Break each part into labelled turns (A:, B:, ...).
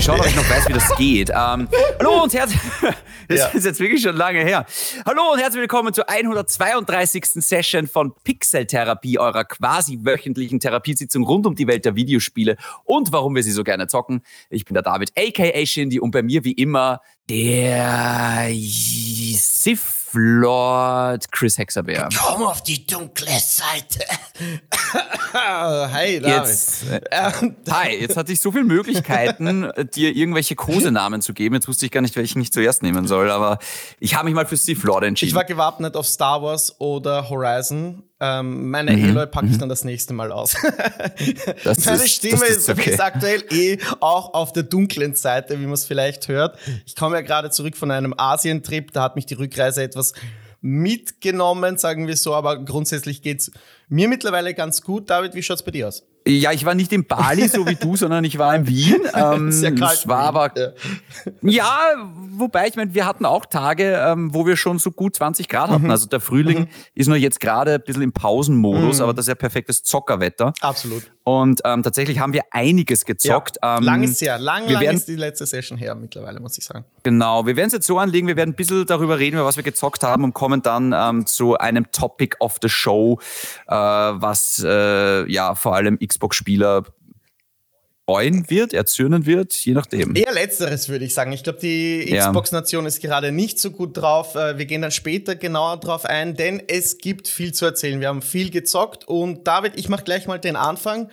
A: ich schauen, ob ich noch weiß, wie das geht. Ähm, hallo und herzlich, das ja. ist jetzt wirklich schon lange her. Hallo und herzlich willkommen zur 132. Session von Pixel-Therapie, eurer quasi wöchentlichen Therapiesitzung rund um die Welt der Videospiele und warum wir sie so gerne zocken. Ich bin der David, aka Shindy und bei mir wie immer der Sif Lord Chris Hexabeer.
B: Komm auf die dunkle Seite.
A: Hi, David. Jetzt, äh, hi, jetzt hatte ich so viele Möglichkeiten, dir irgendwelche Kosenamen zu geben. Jetzt wusste ich gar nicht, welchen ich zuerst nehmen soll, aber ich habe mich mal für Steve Lord entschieden.
C: Ich war gewappnet auf Star Wars oder Horizon. Ähm, meine mhm. Eloy packe ich mhm. dann das nächste Mal aus.
A: Das
C: meine
A: ist,
C: Stimme
A: ist,
C: okay. ist aktuell eh auch auf der dunklen Seite, wie man es vielleicht hört. Ich komme ja gerade zurück von einem Asientrip, da hat mich die Rückreise etwas mitgenommen, sagen wir so, aber grundsätzlich geht's mir mittlerweile ganz gut. David, wie schaut's bei dir aus?
A: Ja, ich war nicht in Bali, so wie du, sondern ich war in Wien. Ähm,
C: Sehr kalt.
A: Es war aber, ja. ja, wobei, ich meine, wir hatten auch Tage, ähm, wo wir schon so gut 20 Grad hatten. Mhm. Also der Frühling mhm. ist nur jetzt gerade ein bisschen im Pausenmodus, mhm. aber das ist ja perfektes Zockerwetter.
C: Absolut.
A: Und ähm, tatsächlich haben wir einiges gezockt.
C: Ja, ähm, lang ist her. Lang, lang werden, ist die letzte Session her mittlerweile, muss ich sagen.
A: Genau, wir werden es jetzt so anlegen, wir werden ein bisschen darüber reden, über was wir gezockt haben und kommen dann ähm, zu einem Topic of the Show, äh, was äh, ja vor allem Xbox-Spieler freuen wird, erzürnen wird, je nachdem.
C: Eher letzteres würde ich sagen. Ich glaube, die Xbox-Nation ist gerade nicht so gut drauf. Äh, wir gehen dann später genauer drauf ein, denn es gibt viel zu erzählen. Wir haben viel gezockt und David, ich mache gleich mal den Anfang.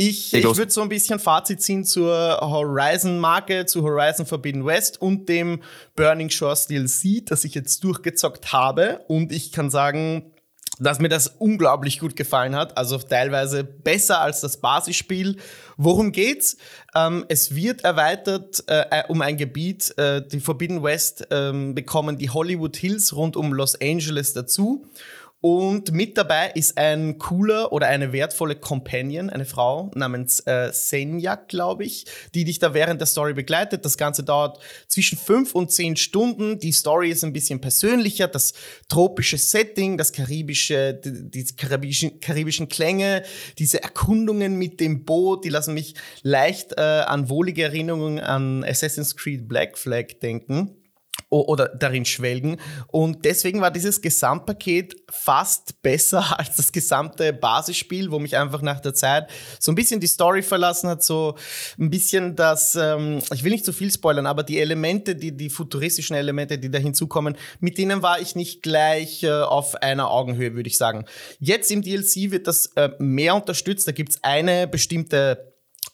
C: Ich, ich würde so ein bisschen Fazit ziehen zur Horizon-Marke, zu Horizon Forbidden West und dem Burning Shores DLC, das ich jetzt durchgezockt habe. Und ich kann sagen, dass mir das unglaublich gut gefallen hat. Also teilweise besser als das Basisspiel. Worum geht's? Ähm, es wird erweitert äh, äh um ein Gebiet. Äh, die Forbidden West äh, bekommen die Hollywood Hills rund um Los Angeles dazu. Und mit dabei ist ein cooler oder eine wertvolle Companion, eine Frau namens äh, Senja, glaube ich, die dich da während der Story begleitet. Das Ganze dauert zwischen fünf und zehn Stunden. Die Story ist ein bisschen persönlicher. Das tropische Setting, das karibische, die, die karibischen, karibischen Klänge, diese Erkundungen mit dem Boot, die lassen mich leicht äh, an wohlige Erinnerungen an Assassin's Creed Black Flag denken oder darin schwelgen. Und deswegen war dieses Gesamtpaket fast besser als das gesamte Basisspiel, wo mich einfach nach der Zeit so ein bisschen die Story verlassen hat, so ein bisschen das, ähm, ich will nicht zu viel spoilern, aber die Elemente, die, die futuristischen Elemente, die da hinzukommen, mit denen war ich nicht gleich äh, auf einer Augenhöhe, würde ich sagen. Jetzt im DLC wird das äh, mehr unterstützt. Da gibt's eine bestimmte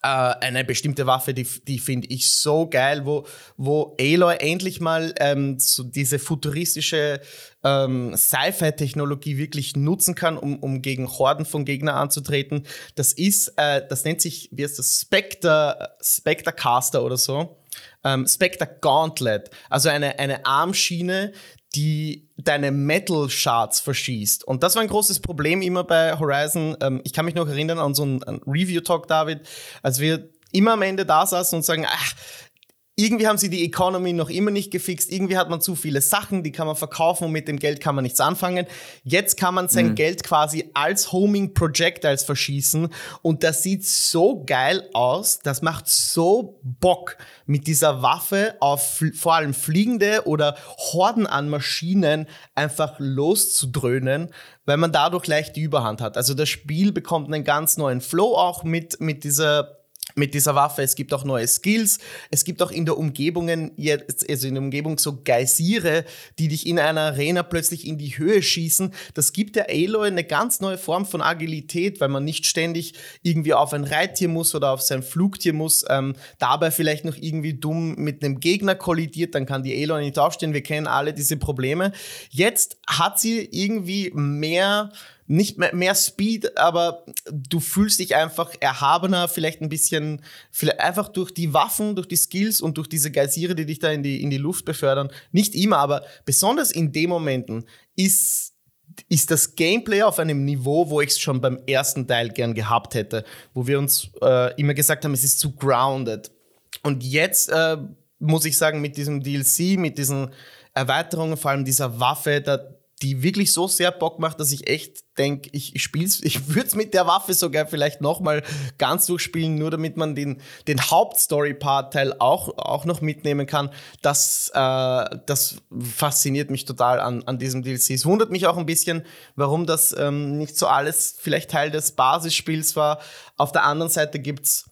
C: äh, eine bestimmte Waffe, die, die finde ich so geil, wo, wo Aloy endlich mal ähm, so diese futuristische ähm, Sci-Fi-Technologie wirklich nutzen kann, um, um gegen Horden von Gegnern anzutreten. Das ist, äh, das nennt sich, wie heißt das, Spectre, Spectre Caster oder so. Ähm, Spectre Gauntlet, also eine, eine Armschiene, die deine Metal Shards verschießt. Und das war ein großes Problem immer bei Horizon. Ähm, ich kann mich noch erinnern an so einen, einen Review-Talk, David, als wir immer am Ende da saßen und sagen, ach, irgendwie haben sie die Economy noch immer nicht gefixt. Irgendwie hat man zu viele Sachen, die kann man verkaufen und mit dem Geld kann man nichts anfangen. Jetzt kann man sein mhm. Geld quasi als Homing Projectiles verschießen und das sieht so geil aus. Das macht so Bock, mit dieser Waffe auf vor allem fliegende oder Horden an Maschinen einfach loszudröhnen, weil man dadurch leicht die Überhand hat. Also das Spiel bekommt einen ganz neuen Flow auch mit, mit dieser mit dieser Waffe. Es gibt auch neue Skills. Es gibt auch in der Umgebungen, also in der Umgebung so Geysire, die dich in einer Arena plötzlich in die Höhe schießen. Das gibt der Aloy eine ganz neue Form von Agilität, weil man nicht ständig irgendwie auf ein Reittier muss oder auf sein Flugtier muss, ähm, dabei vielleicht noch irgendwie dumm mit einem Gegner kollidiert, dann kann die Aloy nicht aufstehen. Wir kennen alle diese Probleme. Jetzt hat sie irgendwie mehr nicht mehr, mehr Speed, aber du fühlst dich einfach erhabener, vielleicht ein bisschen, vielleicht einfach durch die Waffen, durch die Skills und durch diese Geysire, die dich da in die, in die Luft befördern. Nicht immer, aber besonders in den Momenten ist ist das Gameplay auf einem Niveau, wo ich es schon beim ersten Teil gern gehabt hätte, wo wir uns äh, immer gesagt haben, es ist zu grounded. Und jetzt äh, muss ich sagen, mit diesem DLC, mit diesen Erweiterungen, vor allem dieser Waffe, da, die wirklich so sehr Bock macht, dass ich echt denke, ich, spiel's, ich würde es mit der Waffe sogar vielleicht nochmal ganz durchspielen, nur damit man den, den Hauptstory-Part-Teil auch, auch noch mitnehmen kann. Das, äh, das fasziniert mich total an, an diesem DLC. Es wundert mich auch ein bisschen, warum das ähm, nicht so alles vielleicht Teil des Basisspiels war. Auf der anderen Seite gibt's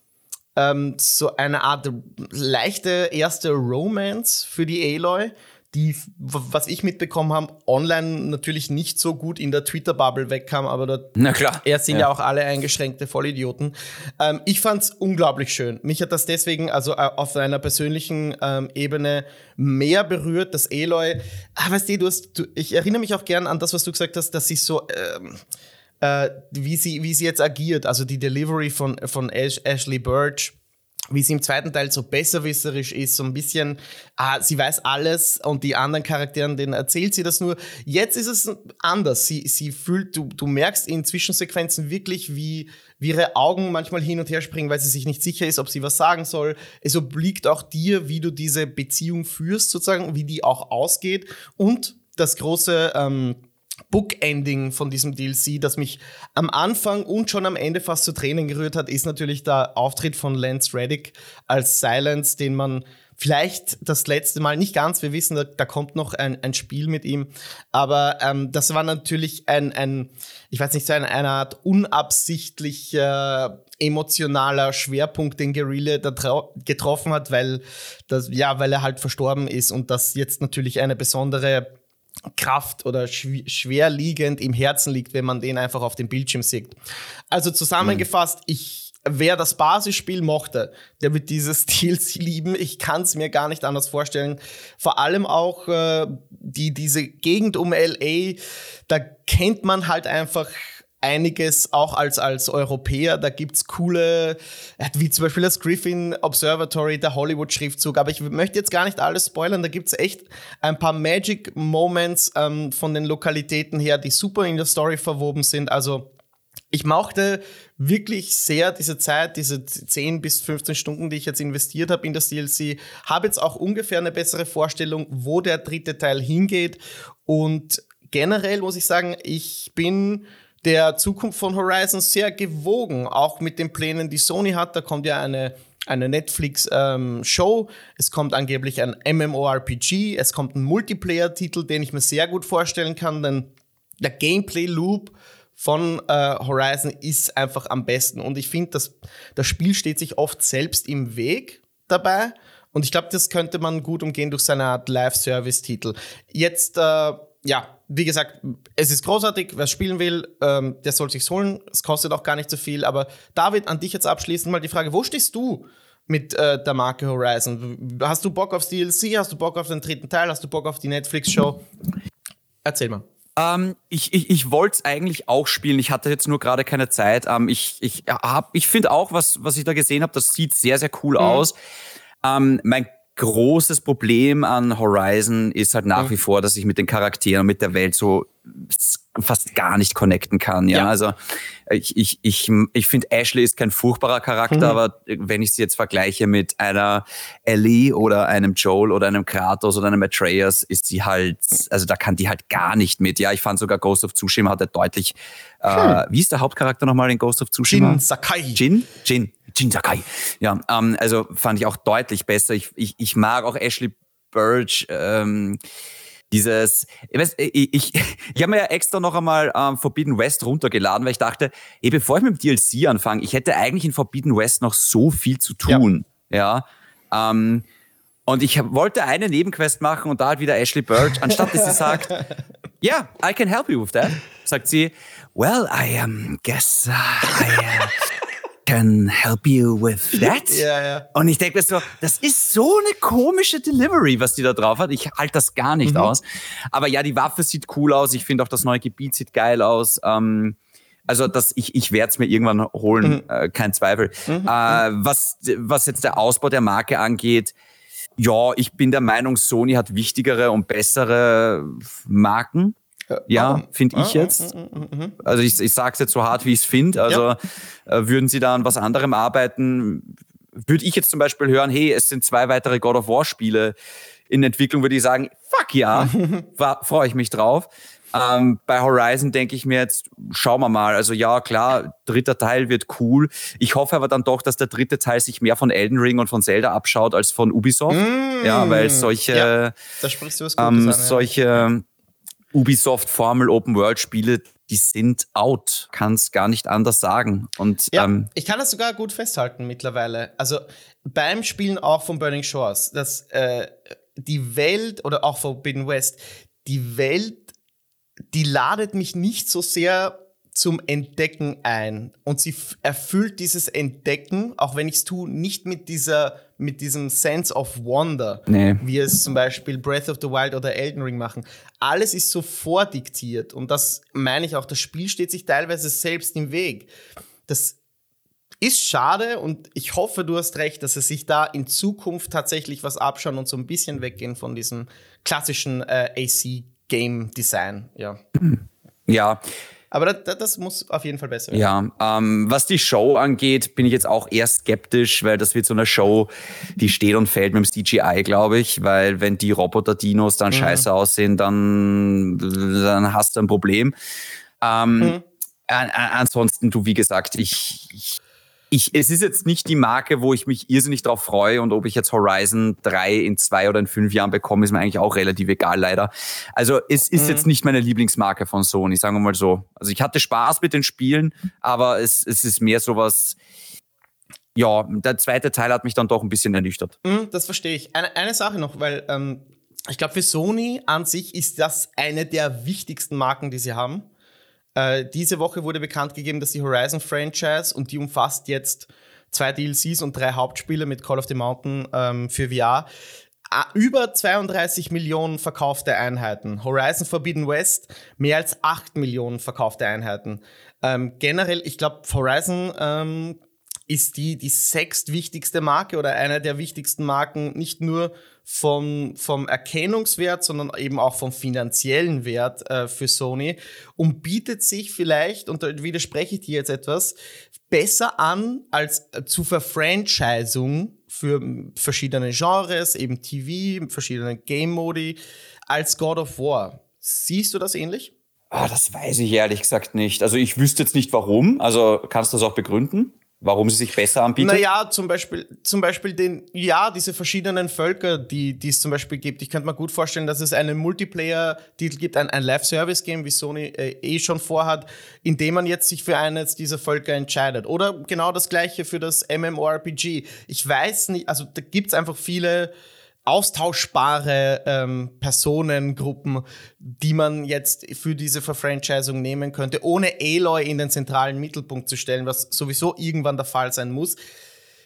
C: ähm, so eine Art leichte erste Romance für die Aloy die, was ich mitbekommen habe, online natürlich nicht so gut in der Twitter-Bubble wegkam, aber da
A: Na klar.
C: Er sind ja. ja auch alle eingeschränkte Vollidioten. Ähm, ich fand's unglaublich schön. Mich hat das deswegen also äh, auf einer persönlichen ähm, Ebene mehr berührt, dass Eloy, ah, weißt du, du hast, du, ich erinnere mich auch gern an das, was du gesagt hast, dass sie so, ähm, äh, wie sie, wie sie jetzt agiert, also die Delivery von, von Ash, Ashley Birch wie sie im zweiten Teil so besserwisserisch ist, so ein bisschen, ah, sie weiß alles und die anderen Charakteren, denen erzählt sie das nur. Jetzt ist es anders. Sie, sie fühlt, du, du merkst in Zwischensequenzen wirklich, wie, wie ihre Augen manchmal hin und her springen, weil sie sich nicht sicher ist, ob sie was sagen soll. Es obliegt auch dir, wie du diese Beziehung führst, sozusagen, wie die auch ausgeht. Und das große, ähm, Bookending von diesem DLC, das mich am Anfang und schon am Ende fast zu Tränen gerührt hat, ist natürlich der Auftritt von Lance Reddick als Silence, den man vielleicht das letzte Mal, nicht ganz, wir wissen, da, da kommt noch ein, ein Spiel mit ihm, aber ähm, das war natürlich ein, ein, ich weiß nicht, so eine, eine Art unabsichtlicher emotionaler Schwerpunkt, den Guerrilla da getroffen hat, weil das, ja, weil er halt verstorben ist und das jetzt natürlich eine besondere Kraft oder schw schwer liegend im Herzen liegt, wenn man den einfach auf dem Bildschirm sieht. Also zusammengefasst, mhm. ich, wer das Basisspiel mochte, der wird dieses DLC lieben. Ich kann es mir gar nicht anders vorstellen. Vor allem auch äh, die, diese Gegend um LA, da kennt man halt einfach einiges auch als, als Europäer. Da gibt's coole, wie zum Beispiel das Griffin Observatory, der Hollywood-Schriftzug. Aber ich möchte jetzt gar nicht alles spoilern. Da gibt's echt ein paar Magic Moments ähm, von den Lokalitäten her, die super in der Story verwoben sind. Also ich mochte wirklich sehr diese Zeit, diese 10 bis 15 Stunden, die ich jetzt investiert habe in das DLC, habe jetzt auch ungefähr eine bessere Vorstellung, wo der dritte Teil hingeht. Und generell muss ich sagen, ich bin der Zukunft von Horizon sehr gewogen, auch mit den Plänen, die Sony hat. Da kommt ja eine, eine Netflix-Show. Ähm, es kommt angeblich ein MMORPG. Es kommt ein Multiplayer-Titel, den ich mir sehr gut vorstellen kann, denn der Gameplay-Loop von äh, Horizon ist einfach am besten. Und ich finde, das, Spiel steht sich oft selbst im Weg dabei. Und ich glaube, das könnte man gut umgehen durch seine Art Live-Service-Titel. Jetzt, äh, ja, wie gesagt, es ist großartig. Wer spielen will, ähm, der soll sich's holen. Es kostet auch gar nicht so viel. Aber David, an dich jetzt abschließend mal die Frage: Wo stehst du mit äh, der Marke Horizon? Hast du Bock aufs DLC? Hast du Bock auf den dritten Teil? Hast du Bock auf die Netflix-Show? Erzähl mal.
A: Ähm, ich ich, ich wollte es eigentlich auch spielen. Ich hatte jetzt nur gerade keine Zeit. Ähm, ich ich, ich finde auch, was, was ich da gesehen habe, das sieht sehr, sehr cool mhm. aus. Ähm, mein großes Problem an Horizon ist halt nach mhm. wie vor, dass ich mit den Charakteren, mit der Welt so fast gar nicht connecten kann. Ja, ja. also ich, ich, ich, ich finde, Ashley ist kein furchtbarer Charakter, mhm. aber wenn ich sie jetzt vergleiche mit einer Ellie oder einem Joel oder einem Kratos oder einem Atreus, ist sie halt, also da kann die halt gar nicht mit. Ja, ich fand sogar Ghost of Tsushima hatte deutlich, äh, hm. äh, wie ist der Hauptcharakter nochmal in Ghost of Tsushima?
C: Jin Sakai.
A: Jin? Jin. Jin Sakai. Ja, ähm, also fand ich auch deutlich besser. Ich, ich, ich mag auch Ashley Birch. Ähm, dieses, ich, weiß, ich, ich, ich habe mir ja extra noch einmal ähm, Forbidden West runtergeladen, weil ich dachte, ey, bevor ich mit dem DLC anfange, ich hätte eigentlich in Forbidden West noch so viel zu tun. Ja. ja ähm, und ich wollte eine Nebenquest machen und da hat wieder Ashley Birch, anstatt dass sie sagt, yeah, I can help you with that, sagt sie, well, I um, guess uh, I, uh, can help you with that.
C: ja, ja.
A: Und ich denke mir so, das ist so eine komische Delivery, was die da drauf hat. Ich halte das gar nicht mhm. aus. Aber ja, die Waffe sieht cool aus. Ich finde auch das neue Gebiet sieht geil aus. Ähm, also das, ich, ich werde es mir irgendwann holen, mhm. äh, kein Zweifel. Mhm. Äh, was, was jetzt der Ausbau der Marke angeht, ja, ich bin der Meinung, Sony hat wichtigere und bessere Marken. Ja, finde ich jetzt. Also ich, ich sage es jetzt so hart, wie ich es finde. Also ja. Äh, würden Sie da an was anderem arbeiten, würde ich jetzt zum Beispiel hören, hey, es sind zwei weitere God of War Spiele in Entwicklung, würde ich sagen, fuck ja, freue ich mich drauf. Ähm, bei Horizon denke ich mir jetzt, schauen wir mal. Also ja, klar, dritter Teil wird cool. Ich hoffe aber dann doch, dass der dritte Teil sich mehr von Elden Ring und von Zelda abschaut als von Ubisoft. Mm, ja, weil solche, ja,
C: da sprichst du was
A: Gutes ähm, an, ja. solche Ubisoft Formel Open World Spiele, die sind out. Kann es gar nicht anders sagen. Und
C: ja, ähm, ich kann das sogar gut festhalten mittlerweile. Also beim Spielen auch von Burning Shores, dass äh, die Welt oder auch von Forbidden West, die Welt, die ladet mich nicht so sehr zum Entdecken ein. Und sie erfüllt dieses Entdecken, auch wenn ich es tue, nicht mit dieser, mit diesem Sense of Wonder, nee. wie es zum Beispiel Breath of the Wild oder Elden Ring machen. Alles ist so vordiktiert. Und das meine ich auch, das Spiel steht sich teilweise selbst im Weg. Das ist schade und ich hoffe, du hast recht, dass es sich da in Zukunft tatsächlich was abschauen und so ein bisschen weggehen von diesem klassischen äh, AC-Game-Design. Ja.
A: Ja,
C: aber das, das, muss auf jeden Fall besser werden.
A: Ja, ähm, was die Show angeht, bin ich jetzt auch eher skeptisch, weil das wird so eine Show, die steht und fällt mit dem CGI, glaube ich, weil wenn die Roboter-Dinos dann mhm. scheiße aussehen, dann, dann hast du ein Problem. Ähm, mhm. Ansonsten, du, wie gesagt, ich, ich ich, es ist jetzt nicht die Marke, wo ich mich irrsinnig drauf freue und ob ich jetzt Horizon 3 in zwei oder in fünf Jahren bekomme, ist mir eigentlich auch relativ egal, leider. Also es ist mhm. jetzt nicht meine Lieblingsmarke von Sony, sagen wir mal so. Also ich hatte Spaß mit den Spielen, aber es, es ist mehr sowas, ja, der zweite Teil hat mich dann doch ein bisschen ernüchtert.
C: Mhm, das verstehe ich. Eine, eine Sache noch, weil ähm, ich glaube, für Sony an sich ist das eine der wichtigsten Marken, die sie haben. Äh, diese Woche wurde bekannt gegeben, dass die Horizon Franchise und die umfasst jetzt zwei DLCs und drei Hauptspiele mit Call of the Mountain ähm, für VR über 32 Millionen verkaufte Einheiten. Horizon Forbidden West mehr als 8 Millionen verkaufte Einheiten. Ähm, generell, ich glaube, Horizon ähm, ist die, die sechstwichtigste Marke oder einer der wichtigsten Marken, nicht nur vom, vom Erkennungswert, sondern eben auch vom finanziellen Wert äh, für Sony und bietet sich vielleicht, und da widerspreche ich dir jetzt etwas, besser an als äh, zu Verfranchisung für verschiedene Genres, eben TV, verschiedene Game-Modi, als God of War. Siehst du das ähnlich?
A: Ah, das weiß ich ehrlich gesagt nicht. Also ich wüsste jetzt nicht warum. Also kannst du das auch begründen? Warum sie sich besser anbietet?
C: Naja, zum Beispiel, zum Beispiel den, ja, diese verschiedenen Völker, die, die es zum Beispiel gibt. Ich könnte mir gut vorstellen, dass es einen Multiplayer-Titel gibt, ein, ein Live-Service-Game, wie Sony äh, eh schon vorhat, in dem man jetzt sich für eines dieser Völker entscheidet. Oder genau das gleiche für das MMORPG. Ich weiß nicht, also da gibt's einfach viele austauschbare ähm, Personengruppen, die man jetzt für diese Verfranchisung nehmen könnte, ohne Aloy in den zentralen Mittelpunkt zu stellen, was sowieso irgendwann der Fall sein muss.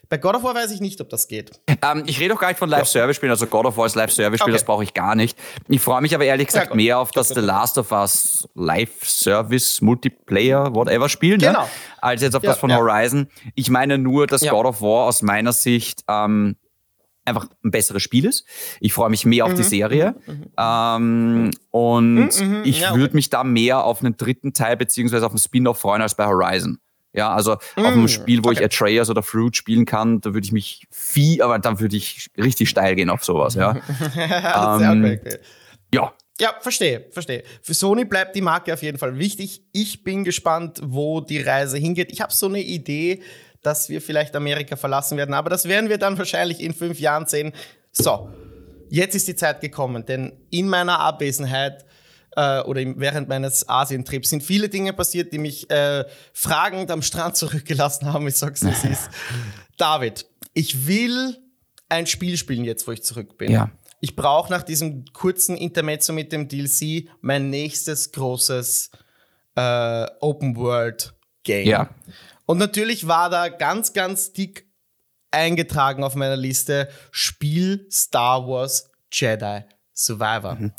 C: Bei God of War weiß ich nicht, ob das geht.
A: Ähm, ich rede auch gar nicht von Live-Service-Spielen, also God of War ist Live-Service-Spiel, okay. das brauche ich gar nicht. Ich freue mich aber ehrlich gesagt ja, mehr auf das The Last of Us Live-Service, Multiplayer, whatever Spiel, ne? genau. ne? als jetzt auf ja, das von ja. Horizon. Ich meine nur, dass God of War aus meiner Sicht ähm, einfach ein besseres Spiel ist. Ich freue mich mehr auf die mhm. Serie. Mhm. mhm. Ähm, und mhm. ich ja, okay. würde mich da mehr auf einen dritten Teil beziehungsweise auf einen Spin-off freuen als bei Horizon. Ja, also auf einem Spiel, wo okay. ich Atreus oder Fruit spielen kann, da würde ich mich viel, aber dann würde ich richtig steil gehen auf sowas, ja. ähm. Ja.
C: Ja, verstehe, verstehe. Für Sony bleibt die Marke auf jeden Fall wichtig. Ich bin gespannt, wo die Reise hingeht. Ich habe so eine Idee, dass wir vielleicht Amerika verlassen werden. Aber das werden wir dann wahrscheinlich in fünf Jahren sehen. So, jetzt ist die Zeit gekommen, denn in meiner Abwesenheit äh, oder während meines Asientrips sind viele Dinge passiert, die mich äh, fragend am Strand zurückgelassen haben. Ich sag's, wie es ist. David, ich will ein Spiel spielen jetzt, wo ich zurück bin.
A: Ja.
C: Ich brauche nach diesem kurzen Intermezzo mit dem DLC mein nächstes großes äh, Open World Game.
A: Ja.
C: Und natürlich war da ganz, ganz dick eingetragen auf meiner Liste Spiel Star Wars Jedi Survivor. Mhm.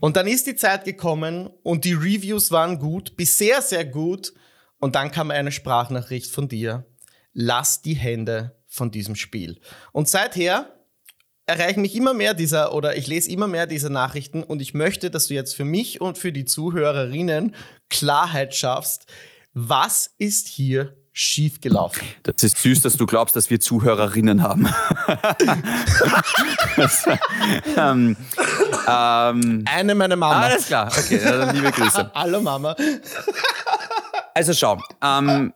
C: Und dann ist die Zeit gekommen und die Reviews waren gut, bis sehr, sehr gut. Und dann kam eine Sprachnachricht von dir. Lass die Hände von diesem Spiel. Und seither erreichen mich immer mehr dieser oder ich lese immer mehr dieser Nachrichten und ich möchte, dass du jetzt für mich und für die Zuhörerinnen Klarheit schaffst. Was ist hier schief gelaufen.
A: Das ist süß, dass du glaubst, dass wir Zuhörerinnen haben.
C: ähm, ähm, Eine meiner Mama.
A: Alles klar, okay, dann liebe Grüße.
C: Hallo Mama.
A: Also schau, ähm,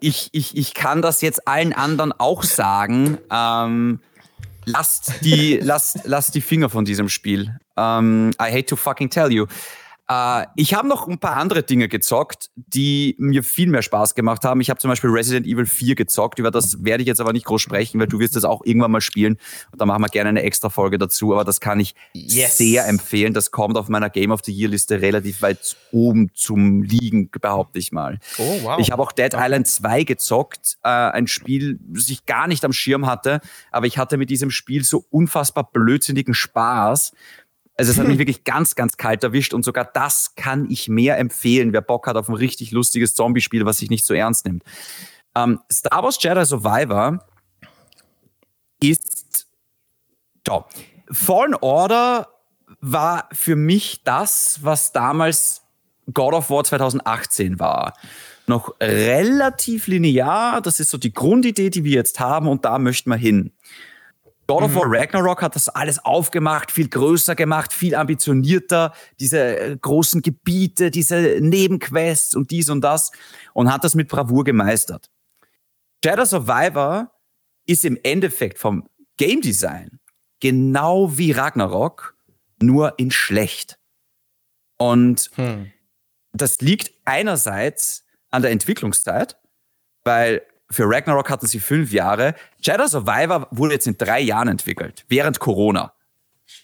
A: ich, ich, ich kann das jetzt allen anderen auch sagen. Ähm, lasst, die, lasst, lasst die Finger von diesem Spiel. Ähm, I hate to fucking tell you. Äh, ich habe noch ein paar andere Dinge gezockt, die mir viel mehr Spaß gemacht haben. Ich habe zum Beispiel Resident Evil 4 gezockt. Über das werde ich jetzt aber nicht groß sprechen, weil du wirst das auch irgendwann mal spielen. Und da machen wir gerne eine extra Folge dazu. Aber das kann ich yes. sehr empfehlen. Das kommt auf meiner Game of the Year Liste relativ weit oben zum Liegen, behaupte ich mal. Oh, wow. Ich habe auch Dead Island 2 gezockt. Äh, ein Spiel, das ich gar nicht am Schirm hatte. Aber ich hatte mit diesem Spiel so unfassbar blödsinnigen Spaß also es hat mich wirklich ganz, ganz kalt erwischt und sogar das kann ich mehr empfehlen, wer Bock hat auf ein richtig lustiges Zombie-Spiel, was sich nicht so ernst nimmt. Ähm, Star Wars Jedi Survivor ist top. Fallen Order war für mich das, was damals God of War 2018 war. Noch relativ linear, das ist so die Grundidee, die wir jetzt haben und da möchten wir hin. God of War mhm. Ragnarok hat das alles aufgemacht, viel größer gemacht, viel ambitionierter, diese äh, großen Gebiete, diese Nebenquests und dies und das und hat das mit Bravour gemeistert. Shadow Survivor ist im Endeffekt vom Game Design genau wie Ragnarok, nur in schlecht. Und hm. das liegt einerseits an der Entwicklungszeit, weil für Ragnarok hatten sie fünf Jahre. Jedi Survivor wurde jetzt in drei Jahren entwickelt, während Corona.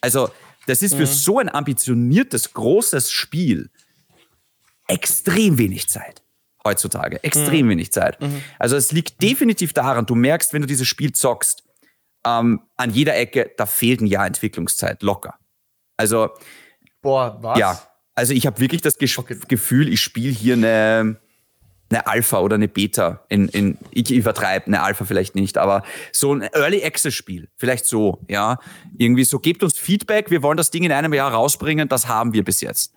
A: Also, das ist für mhm. so ein ambitioniertes, großes Spiel extrem wenig Zeit. Heutzutage. Extrem mhm. wenig Zeit. Mhm. Also, es liegt definitiv daran, du merkst, wenn du dieses Spiel zockst, ähm, an jeder Ecke, da fehlt ein Jahr Entwicklungszeit. Locker. Also.
C: Boah, was?
A: Ja. Also, ich habe wirklich das Ge okay. Gefühl, ich spiele hier eine eine Alpha oder eine Beta in, in ich übertreibe, eine Alpha vielleicht nicht, aber so ein Early Access Spiel, vielleicht so, ja. Irgendwie so, gebt uns Feedback, wir wollen das Ding in einem Jahr rausbringen, das haben wir bis jetzt.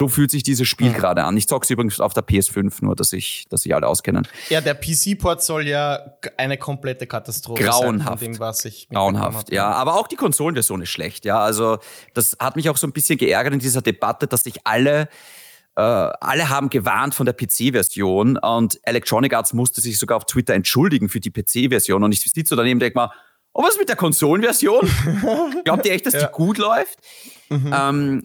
A: So fühlt sich dieses Spiel mhm. gerade an. Ich zock's übrigens auf der PS5, nur dass ich, dass sich alle auskennen.
C: Ja, der PC-Port soll ja eine komplette Katastrophe
A: Grauenhaft.
C: sein. Dem, was ich
A: Grauenhaft, ja. Aber auch die Konsolenversion ist schlecht, ja. Also, das hat mich auch so ein bisschen geärgert in dieser Debatte, dass sich alle äh, alle haben gewarnt von der PC-Version und Electronic Arts musste sich sogar auf Twitter entschuldigen für die PC-Version. Und ich sitze so daneben und denke mal, oh, was ist mit der Konsolenversion? Glaubt ihr echt, dass ja. die gut läuft? Mhm. Ähm,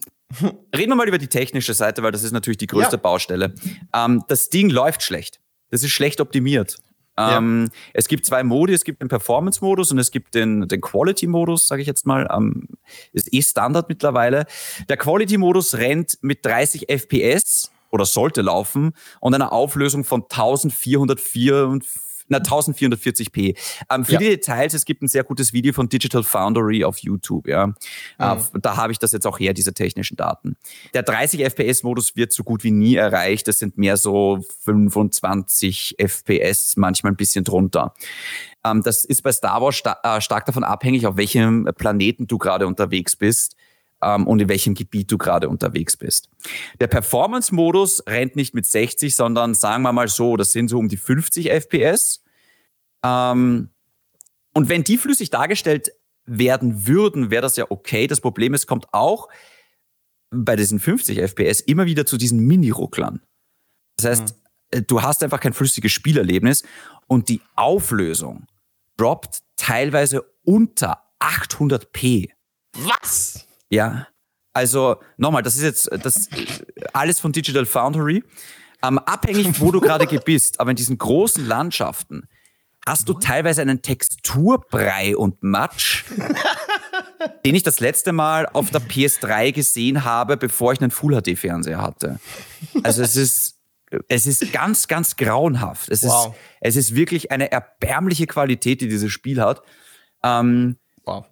A: reden wir mal über die technische Seite, weil das ist natürlich die größte ja. Baustelle. Ähm, das Ding läuft schlecht. Das ist schlecht optimiert. Ähm, ja. Es gibt zwei Modi, es gibt den Performance-Modus und es gibt den, den Quality-Modus, sage ich jetzt mal. Ähm, ist eh Standard mittlerweile. Der Quality-Modus rennt mit 30 FPS oder sollte laufen und einer Auflösung von 1404 na 1440p. Ähm, für ja. die Details, es gibt ein sehr gutes Video von Digital Foundry auf YouTube, ja. Mhm. Äh, da habe ich das jetzt auch her, diese technischen Daten. Der 30 FPS-Modus wird so gut wie nie erreicht. Das sind mehr so 25 FPS, manchmal ein bisschen drunter. Ähm, das ist bei Star Wars sta äh, stark davon abhängig, auf welchem Planeten du gerade unterwegs bist ähm, und in welchem Gebiet du gerade unterwegs bist. Der Performance-Modus rennt nicht mit 60, sondern sagen wir mal so, das sind so um die 50 FPS. Ähm, und wenn die flüssig dargestellt werden würden, wäre das ja okay. Das Problem ist, kommt auch bei diesen 50 FPS immer wieder zu diesen Mini-Rucklern. Das heißt, mhm. du hast einfach kein flüssiges Spielerlebnis und die Auflösung droppt teilweise unter 800p.
C: Was?
A: Ja, also nochmal, das ist jetzt das alles von Digital Foundry. Ähm, abhängig, wo du gerade bist, aber in diesen großen Landschaften hast du teilweise einen Texturbrei und Matsch, den ich das letzte Mal auf der PS3 gesehen habe, bevor ich einen Full HD Fernseher hatte. Also es ist es ist ganz, ganz grauenhaft. Es, wow. ist, es ist wirklich eine erbärmliche Qualität, die dieses Spiel hat. Ähm, wow.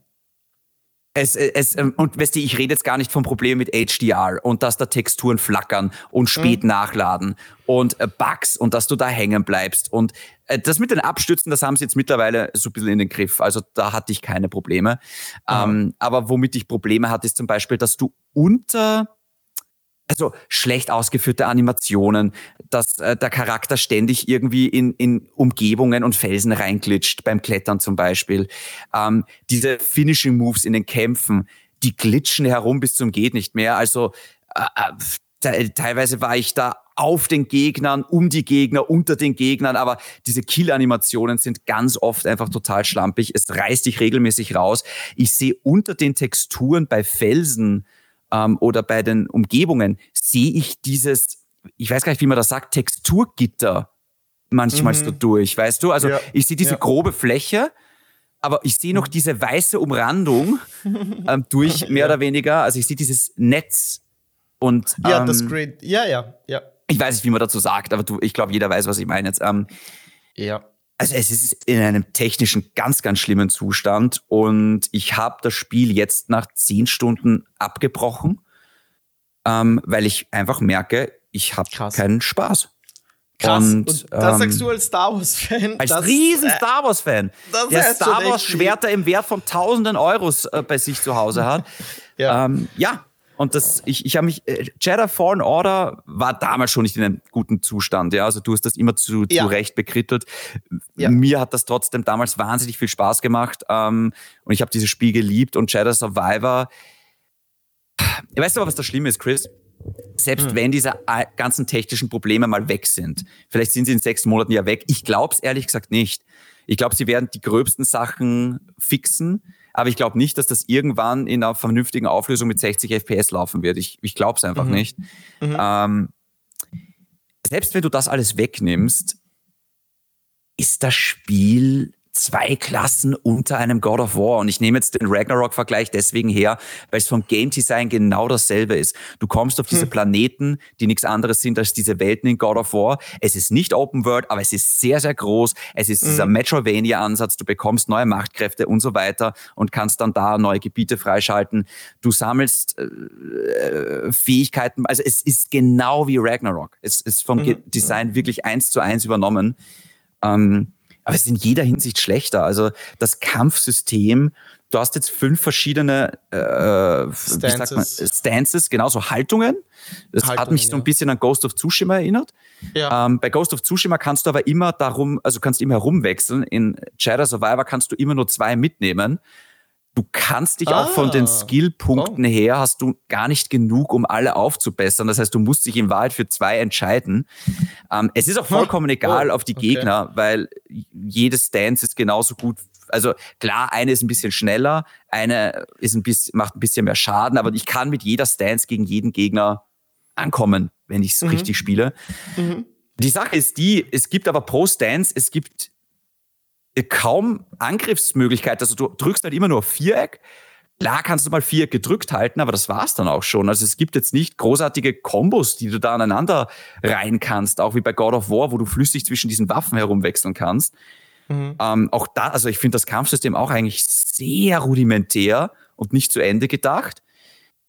A: Es, es, ähm, und weißt du, ich rede jetzt gar nicht vom Problem mit HDR und dass da Texturen flackern und spät mhm. nachladen und äh, Bugs und dass du da hängen bleibst. Und äh, das mit den Abstürzen, das haben sie jetzt mittlerweile so ein bisschen in den Griff. Also da hatte ich keine Probleme. Mhm. Ähm, aber womit ich Probleme hatte, ist zum Beispiel, dass du unter also schlecht ausgeführte Animationen, dass äh, der Charakter ständig irgendwie in, in Umgebungen und Felsen reinglitscht, beim Klettern zum Beispiel. Ähm, diese Finishing Moves in den Kämpfen, die glitschen herum bis zum geht nicht mehr. Also äh, äh teilweise war ich da auf den Gegnern, um die Gegner, unter den Gegnern, aber diese Kill-Animationen sind ganz oft einfach total schlampig. Es reißt dich regelmäßig raus. Ich sehe unter den Texturen bei Felsen ähm, oder bei den Umgebungen, sehe ich dieses, ich weiß gar nicht, wie man das sagt, Texturgitter manchmal mhm. so durch, weißt du? Also ja. ich sehe diese ja. grobe Fläche, aber ich sehe noch diese weiße Umrandung ähm, durch mehr ja. oder weniger. Also ich sehe dieses Netz und
C: ja, ähm, das Grid. Ja, ja, ja.
A: Ich weiß nicht, wie man dazu sagt, aber du, ich glaube, jeder weiß, was ich meine jetzt. Ähm, ja. Also es ist in einem technischen ganz, ganz schlimmen Zustand und ich habe das Spiel jetzt nach zehn Stunden abgebrochen, ähm, weil ich einfach merke, ich habe keinen Spaß.
C: Krass. Und, und das ähm, sagst du als Star Wars-Fan.
A: Als das, riesen äh, Star Wars-Fan. Der Star Wars-Schwerter im Wert von tausenden Euros äh, bei sich zu Hause hat. ja. Ähm, ja, und das, ich, ich habe mich, äh, Jedi Fallen Order war damals schon nicht in einem guten Zustand, ja. Also du hast das immer zu, ja. zu Recht bekrittelt. Ja. Mir hat das trotzdem damals wahnsinnig viel Spaß gemacht. Ähm, und ich habe dieses Spiel geliebt und Jedi Survivor. Weißt du aber, was das Schlimme ist, Chris? Selbst hm. wenn diese ganzen technischen Probleme mal weg sind, vielleicht sind sie in sechs Monaten ja weg. Ich glaube es ehrlich gesagt nicht. Ich glaube, sie werden die gröbsten Sachen fixen aber ich glaube nicht, dass das irgendwann in einer vernünftigen Auflösung mit 60 FPS laufen wird. Ich, ich glaube es einfach mhm. nicht. Mhm. Ähm, selbst wenn du das alles wegnimmst, ist das Spiel zwei Klassen unter einem God of War. Und ich nehme jetzt den Ragnarok-Vergleich deswegen her, weil es vom Game Design genau dasselbe ist. Du kommst auf diese hm. Planeten, die nichts anderes sind als diese Welten in God of War. Es ist nicht Open World, aber es ist sehr, sehr groß. Es ist hm. dieser Metrovania-Ansatz. Du bekommst neue Machtkräfte und so weiter und kannst dann da neue Gebiete freischalten. Du sammelst äh, Fähigkeiten. Also es ist genau wie Ragnarok. Es ist vom mhm. Design wirklich eins zu eins übernommen. Ähm, aber es ist in jeder Hinsicht schlechter. Also das Kampfsystem, du hast jetzt fünf verschiedene äh, Stances. Man, Stances, genau so Haltungen. Das Haltungen, hat mich so ein bisschen an Ghost of Tsushima erinnert. Ja. Ähm, bei Ghost of Tsushima kannst du aber immer darum, also kannst immer herumwechseln. In Jedi Survivor kannst du immer nur zwei mitnehmen. Du kannst dich ah. auch von den ah. Skillpunkten oh. her, hast du gar nicht genug, um alle aufzubessern. Das heißt, du musst dich in Wahrheit für zwei entscheiden. Ähm, es ist auch vollkommen egal oh. auf die okay. Gegner, weil jedes Stance ist genauso gut. Also klar, eine ist ein bisschen schneller, eine ist ein bisschen, macht ein bisschen mehr Schaden, aber ich kann mit jeder Stance gegen jeden Gegner ankommen, wenn ich es mhm. richtig spiele. Mhm. Die Sache ist die, es gibt aber pro Stance, es gibt kaum Angriffsmöglichkeit. Also du drückst halt immer nur Viereck. Klar kannst du mal Viereck gedrückt halten, aber das war's dann auch schon. Also es gibt jetzt nicht großartige Kombos, die du da aneinander rein kannst, auch wie bei God of War, wo du flüssig zwischen diesen Waffen herumwechseln kannst. Mhm. Ähm, auch da, also ich finde das Kampfsystem auch eigentlich sehr rudimentär und nicht zu Ende gedacht.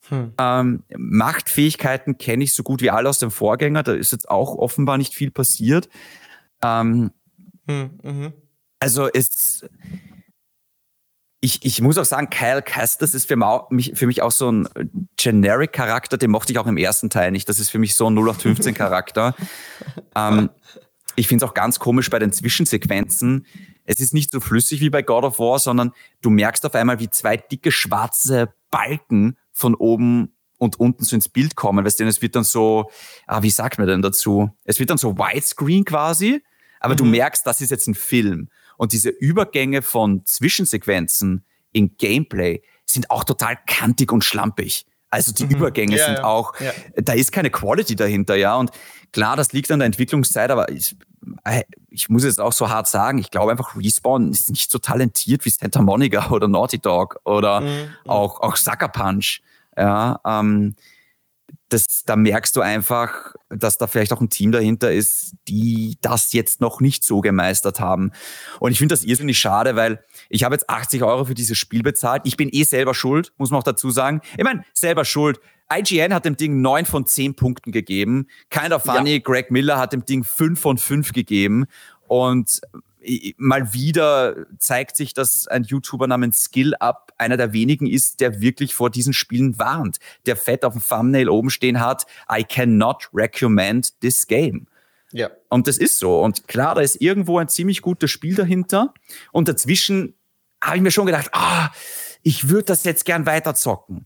A: Hm. Ähm, Machtfähigkeiten kenne ich so gut wie alle aus dem Vorgänger. Da ist jetzt auch offenbar nicht viel passiert. Ähm, hm, mhm. Also es, ich, ich muss auch sagen, Kyle Kestis ist für mich, für mich auch so ein Generic-Charakter, den mochte ich auch im ersten Teil nicht. Das ist für mich so ein 0815-Charakter. ähm, ich finde es auch ganz komisch bei den Zwischensequenzen. Es ist nicht so flüssig wie bei God of War, sondern du merkst auf einmal, wie zwei dicke schwarze Balken von oben und unten so ins Bild kommen. Weißt du, es wird dann so, ah, wie sagt man denn dazu? Es wird dann so Widescreen quasi, aber mhm. du merkst, das ist jetzt ein Film. Und diese Übergänge von Zwischensequenzen in Gameplay sind auch total kantig und schlampig. Also die mhm. Übergänge ja, sind ja. auch, ja. da ist keine Quality dahinter, ja. Und klar, das liegt an der Entwicklungszeit, aber ich, äh, ich muss es auch so hart sagen, ich glaube einfach, Respawn ist nicht so talentiert wie Santa Monica oder Naughty Dog oder mhm. auch, auch Sucker Punch. Ja, ähm, das, da merkst du einfach, dass da vielleicht auch ein Team dahinter ist, die das jetzt noch nicht so gemeistert haben. Und ich finde das irrsinnig schade, weil ich habe jetzt 80 Euro für dieses Spiel bezahlt. Ich bin eh selber schuld, muss man auch dazu sagen. Ich meine, selber schuld. IGN hat dem Ding 9 von 10 Punkten gegeben. Kinda Funny, ja. Greg Miller hat dem Ding 5 von 5 gegeben. Und mal wieder zeigt sich, dass ein YouTuber namens Skill Up einer der wenigen ist, der wirklich vor diesen Spielen warnt, der fett auf dem Thumbnail oben stehen hat, I cannot recommend this game. Ja. Und das ist so. Und klar, da ist irgendwo ein ziemlich gutes Spiel dahinter. Und dazwischen habe ich mir schon gedacht, ah, ich würde das jetzt gern weiter zocken.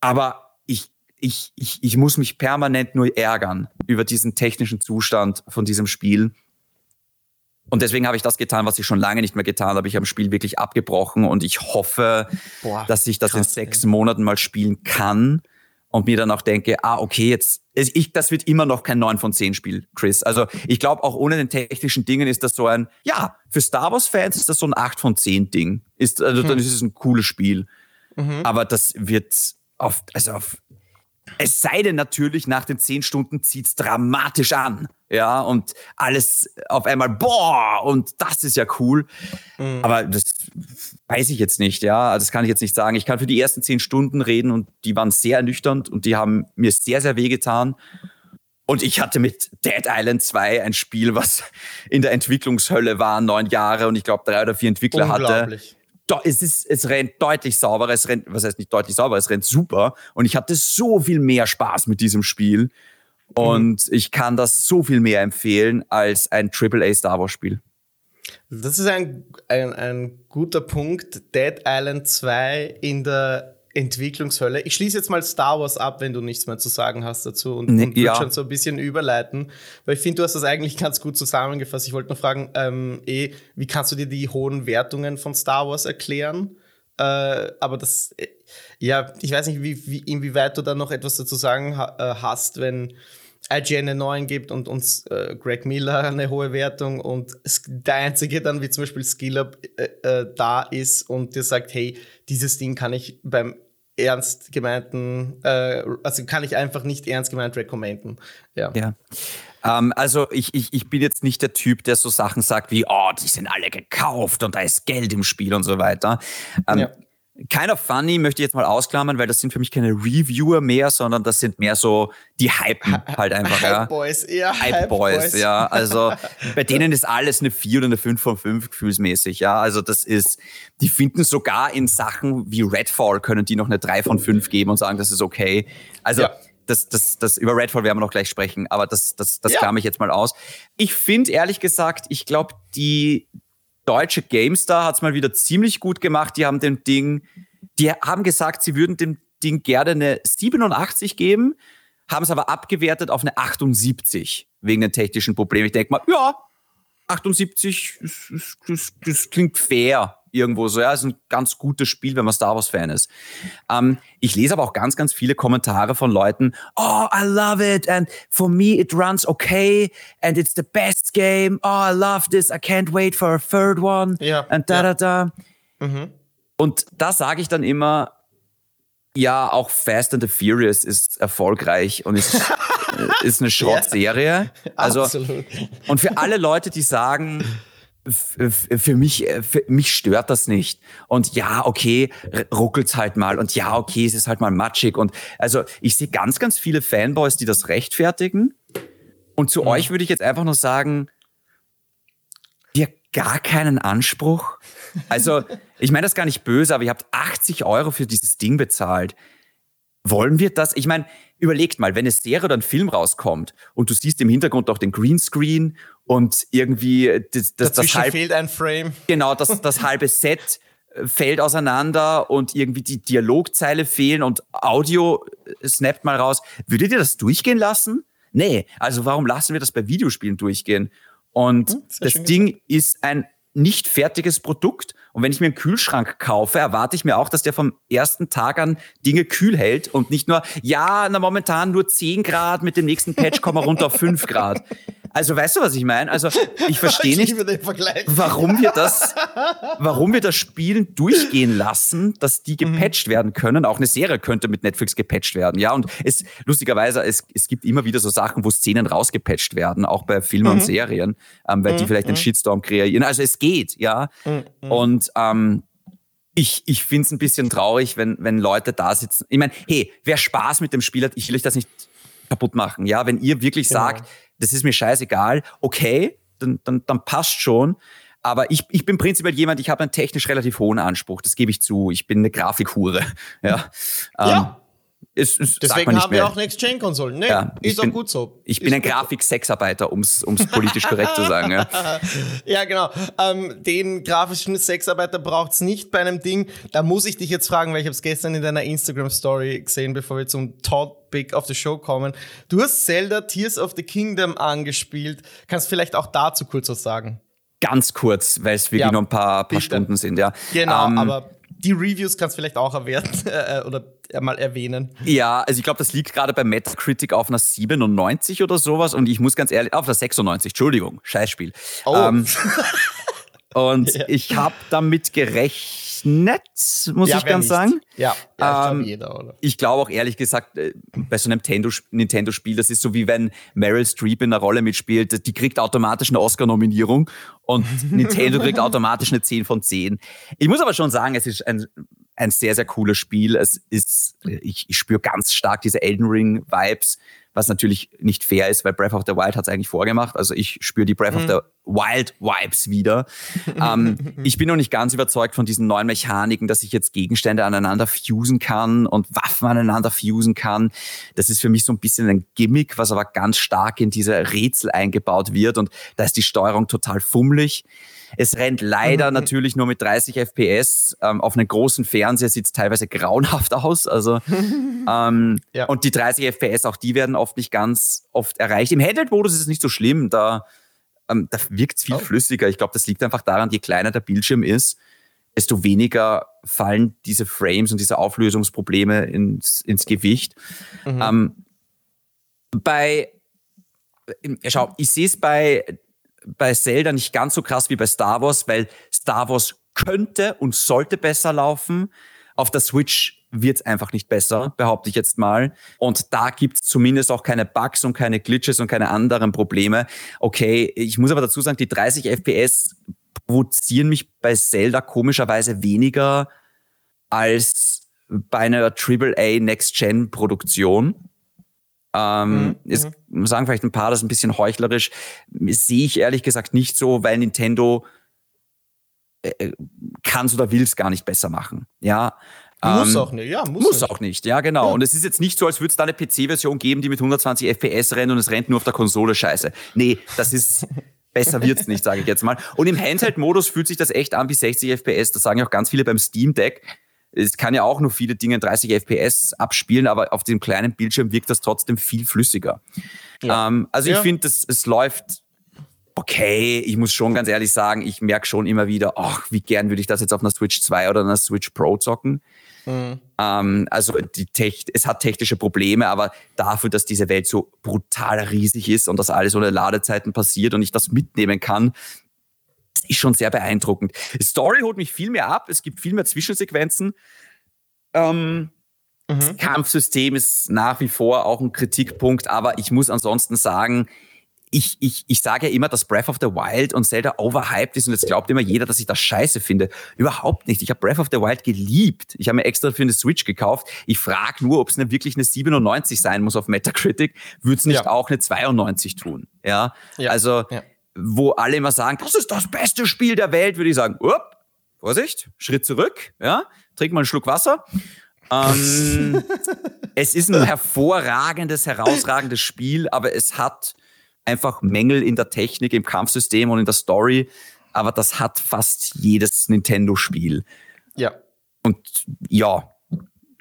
A: Aber ich, ich, ich, ich muss mich permanent nur ärgern über diesen technischen Zustand von diesem Spiel. Und deswegen habe ich das getan, was ich schon lange nicht mehr getan habe. Ich habe das Spiel wirklich abgebrochen und ich hoffe, Boah, dass ich das krass, in sechs ey. Monaten mal spielen kann und mir dann auch denke, ah, okay, jetzt, ich, das wird immer noch kein 9 von 10 Spiel, Chris. Also ich glaube, auch ohne den technischen Dingen ist das so ein, ja, für Star Wars-Fans ist das so ein 8 von 10 Ding. Ist, also hm. dann ist es ein cooles Spiel. Mhm. Aber das wird auf, also auf es sei denn natürlich, nach den zehn Stunden zieht's dramatisch an. Ja, und alles auf einmal, boah, und das ist ja cool. Mhm. Aber das weiß ich jetzt nicht, ja. Das kann ich jetzt nicht sagen. Ich kann für die ersten zehn Stunden reden und die waren sehr ernüchternd und die haben mir sehr, sehr wehgetan. Und ich hatte mit Dead Island 2 ein Spiel, was in der Entwicklungshölle war, neun Jahre und ich glaube drei oder vier Entwickler hatte es ist, es rennt deutlich sauberer, es rennt, was heißt nicht deutlich sauberer, es rennt super. Und ich hatte so viel mehr Spaß mit diesem Spiel. Und mhm. ich kann das so viel mehr empfehlen als ein AAA Star Wars Spiel.
C: Das ist ein, ein, ein guter Punkt. Dead Island 2 in der Entwicklungshölle. Ich schließe jetzt mal Star Wars ab, wenn du nichts mehr zu sagen hast dazu und, nee, und ja. schon so ein bisschen überleiten, weil ich finde, du hast das eigentlich ganz gut zusammengefasst. Ich wollte nur fragen, ähm, eh, wie kannst du dir die hohen Wertungen von Star Wars erklären? Äh, aber das, äh, ja, ich weiß nicht, wie, wie, inwieweit du da noch etwas dazu sagen ha äh, hast, wenn IGN eine 9 gibt und uns äh, Greg Miller eine hohe Wertung und der einzige dann wie zum Beispiel SkillUp äh, äh, da ist und dir sagt, hey, dieses Ding kann ich beim ernst gemeinten, äh, also kann ich einfach nicht ernst gemeint recommenden. Ja.
A: ja. Ähm, also ich, ich, ich bin jetzt nicht der Typ, der so Sachen sagt wie, oh, die sind alle gekauft und da ist Geld im Spiel und so weiter. Ähm, ja. Keiner Funny möchte ich jetzt mal ausklammern, weil das sind für mich keine Reviewer mehr, sondern das sind mehr so die Hype halt einfach. Hype ja.
C: Boys, ja.
A: Hype, Hype Boys, Boys, ja. Also bei denen ist alles eine 4 oder eine 5 von 5 gefühlsmäßig, ja. Also das ist, die finden sogar in Sachen wie Redfall können die noch eine 3 von 5 geben und sagen, das ist okay. Also ja. Das, das, das, über Redfall werden wir noch gleich sprechen, aber das, das, das ja. klam ich jetzt mal aus. Ich finde ehrlich gesagt, ich glaube, die, deutsche GameStar hat es mal wieder ziemlich gut gemacht. Die haben dem Ding, die haben gesagt, sie würden dem Ding gerne eine 87 geben, haben es aber abgewertet auf eine 78 wegen den technischen Problemen. Ich denke mal, ja, 78, das, das, das klingt fair irgendwo so. Ja, ist ein ganz gutes Spiel, wenn man Star Wars-Fan ist. Ähm, ich lese aber auch ganz, ganz viele Kommentare von Leuten, oh, I love it and for me it runs okay and it's the best game. Oh, I love this. I can't wait for a third one. Ja. And da, ja. da, da. Mhm. Und da sage ich dann immer, ja, auch Fast and the Furious ist erfolgreich und ist, ist eine Schrottserie. Ja, also, absolut. Und für alle Leute, die sagen, für mich, äh, für mich stört das nicht. Und ja, okay, ruckelt's halt mal. Und ja, okay, es ist halt mal matschig. Und also ich sehe ganz, ganz viele Fanboys, die das rechtfertigen. Und zu mhm. euch würde ich jetzt einfach nur sagen, ihr gar keinen Anspruch. Also, ich meine das gar nicht böse, aber ihr habt 80 Euro für dieses Ding bezahlt. Wollen wir das? Ich meine, überlegt mal, wenn eine Serie oder ein Film rauskommt und du siehst im Hintergrund auch den Greenscreen und irgendwie das, das,
C: das halb, fehlt ein Frame.
A: Genau, das, das halbe Set äh, fällt auseinander und irgendwie die Dialogzeile fehlen und Audio äh, snappt mal raus. Würdet ihr das durchgehen lassen? Nee, also warum lassen wir das bei Videospielen durchgehen? Und hm, das Ding gesagt. ist ein nicht fertiges Produkt. Und wenn ich mir einen Kühlschrank kaufe, erwarte ich mir auch, dass der vom ersten Tag an Dinge kühl hält und nicht nur, ja, na momentan nur 10 Grad, mit dem nächsten Patch kommen wir runter auf 5 Grad. Also weißt du, was ich meine? Also ich verstehe nicht, warum wir das, warum wir das Spielen durchgehen lassen, dass die mhm. gepatcht mhm. werden können. Auch eine Serie könnte mit Netflix gepatcht werden. Ja, und es lustigerweise es, es gibt immer wieder so Sachen, wo Szenen rausgepatcht werden, auch bei Filmen mhm. und Serien, ähm, weil mhm. die vielleicht einen mhm. Shitstorm kreieren. Also es geht, ja. Mhm. Und ähm, ich, ich finde es ein bisschen traurig, wenn, wenn Leute da sitzen. Ich meine, hey, wer Spaß mit dem Spiel hat, ich will euch das nicht kaputt machen. Ja, wenn ihr wirklich genau. sagt, das ist mir scheißegal, okay, dann, dann, dann passt schon. aber ich, ich bin prinzipiell jemand, ich habe einen technisch relativ hohen Anspruch, das gebe ich zu. Ich bin eine Grafikhure. Ja.
C: ja. Ähm, ist, ist, Deswegen haben wir auch Next-Gen-Konsolen. Nee, ja, ist
A: bin,
C: auch gut so.
A: Ich bin ein Grafik-Sexarbeiter, um es politisch korrekt zu sagen. Ja,
C: ja genau. Ähm, den grafischen Sexarbeiter braucht es nicht bei einem Ding. Da muss ich dich jetzt fragen, weil ich habe es gestern in deiner Instagram-Story gesehen, bevor wir zum Topic of the Show kommen. Du hast Zelda Tears of the Kingdom angespielt. Kannst vielleicht auch dazu kurz was sagen?
A: Ganz kurz, weil es wirklich ja, nur ein paar, paar Stunden sind. Ja.
C: Genau, ähm, aber die Reviews kannst du vielleicht auch erwähnen äh, oder mal erwähnen.
A: Ja, also ich glaube, das liegt gerade bei Metacritic auf einer 97 oder sowas und ich muss ganz ehrlich, auf einer 96, Entschuldigung, Scheißspiel. Oh. Ähm, und ja. ich habe damit gerechnet, muss ja, ich ganz nicht. sagen.
C: Ja, ja ähm, jeder, oder?
A: Ich glaube auch ehrlich gesagt, äh, bei so einem Nintendo-Spiel, das ist so wie wenn Meryl Streep in einer Rolle mitspielt, die kriegt automatisch eine Oscar-Nominierung und Nintendo kriegt automatisch eine 10 von 10. Ich muss aber schon sagen, es ist ein, ein sehr, sehr cooles Spiel. Es ist, ich, ich spüre ganz stark diese Elden Ring-Vibes was natürlich nicht fair ist, weil Breath of the Wild hat es eigentlich vorgemacht. Also ich spüre die Breath mhm. of the Wild Vibes wieder. ähm, ich bin noch nicht ganz überzeugt von diesen neuen Mechaniken, dass ich jetzt Gegenstände aneinander fusen kann und Waffen aneinander fusen kann. Das ist für mich so ein bisschen ein Gimmick, was aber ganz stark in diese Rätsel eingebaut wird und da ist die Steuerung total fummelig. Es rennt leider mhm. natürlich nur mit 30 FPS. Ähm, auf einem großen Fernseher sieht es teilweise grauenhaft aus. Also, ähm, ja. Und die 30 FPS, auch die werden oft nicht ganz oft erreicht. Im Handheld-Modus ist es nicht so schlimm. Da, ähm, da wirkt es viel oh. flüssiger. Ich glaube, das liegt einfach daran, je kleiner der Bildschirm ist, desto weniger fallen diese Frames und diese Auflösungsprobleme ins, ins Gewicht. Mhm. Ähm, bei, schau, ich sehe es bei bei Zelda nicht ganz so krass wie bei Star Wars, weil Star Wars könnte und sollte besser laufen. Auf der Switch wird es einfach nicht besser, behaupte ich jetzt mal. Und da gibt es zumindest auch keine Bugs und keine Glitches und keine anderen Probleme. Okay, ich muss aber dazu sagen, die 30 FPS provozieren mich bei Zelda komischerweise weniger als bei einer AAA Next-Gen-Produktion. Ähm, mhm. ist, mhm. sagen vielleicht ein paar, das ist ein bisschen heuchlerisch. Sehe ich ehrlich gesagt nicht so, weil Nintendo äh, äh kann oder will es gar nicht besser machen. Ja.
C: Muss ähm, auch nicht, ja,
A: muss, muss nicht. auch nicht, ja, genau. Ja. Und es ist jetzt nicht so, als würde es da eine PC-Version geben, die mit 120 FPS rennt und es rennt nur auf der Konsole scheiße. Nee, das ist, besser wird's nicht, sage ich jetzt mal. Und im Handheld-Modus fühlt sich das echt an wie 60 FPS. Das sagen auch ganz viele beim Steam Deck es kann ja auch nur viele Dinge in 30 FPS abspielen, aber auf dem kleinen Bildschirm wirkt das trotzdem viel flüssiger. Ja. Ähm, also ja. ich finde, es läuft okay. Ich muss schon ganz ehrlich sagen, ich merke schon immer wieder, ach, wie gern würde ich das jetzt auf einer Switch 2 oder einer Switch Pro zocken. Mhm. Ähm, also die Tech es hat technische Probleme, aber dafür, dass diese Welt so brutal riesig ist und dass alles ohne Ladezeiten passiert und ich das mitnehmen kann, ist schon sehr beeindruckend. Story holt mich viel mehr ab, es gibt viel mehr Zwischensequenzen. Ähm, mhm. Das Kampfsystem ist nach wie vor auch ein Kritikpunkt, aber ich muss ansonsten sagen, ich, ich, ich sage ja immer, dass Breath of the Wild und Zelda overhyped ist und jetzt glaubt immer jeder, dass ich das scheiße finde. Überhaupt nicht. Ich habe Breath of the Wild geliebt. Ich habe mir extra für eine Switch gekauft. Ich frage nur, ob es wirklich eine 97 sein muss auf Metacritic. Würde es nicht ja. auch eine 92 tun? Ja, ja. also ja wo alle immer sagen, das ist das beste Spiel der Welt, würde ich sagen, upp, Vorsicht, Schritt zurück, ja, trink mal einen Schluck Wasser. Ähm, es ist ein hervorragendes, herausragendes Spiel, aber es hat einfach Mängel in der Technik, im Kampfsystem und in der Story. Aber das hat fast jedes Nintendo-Spiel.
C: Ja.
A: Und ja,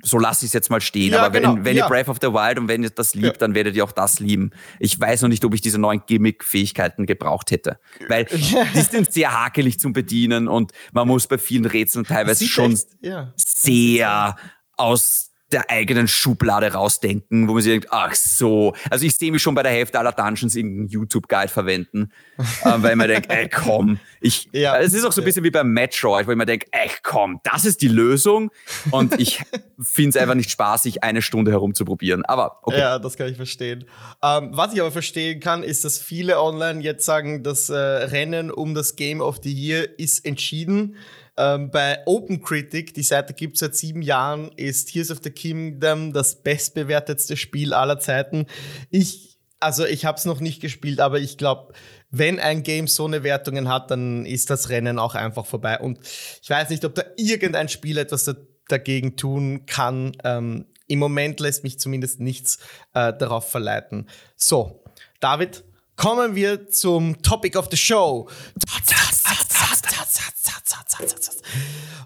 A: so lasse ich es jetzt mal stehen. Ja, Aber wenn, genau. wenn ja. ihr Breath of the Wild und wenn ihr das liebt, ja. dann werdet ihr auch das lieben. Ich weiß noch nicht, ob ich diese neuen Gimmick-Fähigkeiten gebraucht hätte. Weil die sind sehr hakelig zum Bedienen und man muss bei vielen Rätseln teilweise schon echt, sehr aus der eigenen Schublade rausdenken, wo man sich denkt, ach so. Also ich sehe mich schon bei der Hälfte aller Dungeons irgendeinen YouTube-Guide verwenden, äh, weil man denkt, ey komm, ich, ja. es ist auch so ein bisschen wie beim Metroid, wo ich mir denke, ey komm, das ist die Lösung und ich finde es einfach nicht spaßig, eine Stunde herumzuprobieren. Aber okay.
C: Ja, das kann ich verstehen. Ähm, was ich aber verstehen kann, ist, dass viele online jetzt sagen, das äh, Rennen um das Game of the Year ist entschieden. Ähm, bei OpenCritic, die Seite gibt es seit sieben Jahren, ist Tears of the Kingdom das bestbewertetste Spiel aller Zeiten. Ich also ich habe es noch nicht gespielt, aber ich glaube, wenn ein Game so eine Wertungen hat, dann ist das Rennen auch einfach vorbei. Und ich weiß nicht, ob da irgendein Spiel etwas da, dagegen tun kann. Ähm, Im Moment lässt mich zumindest nichts äh, darauf verleiten. So, David, kommen wir zum Topic of the Show.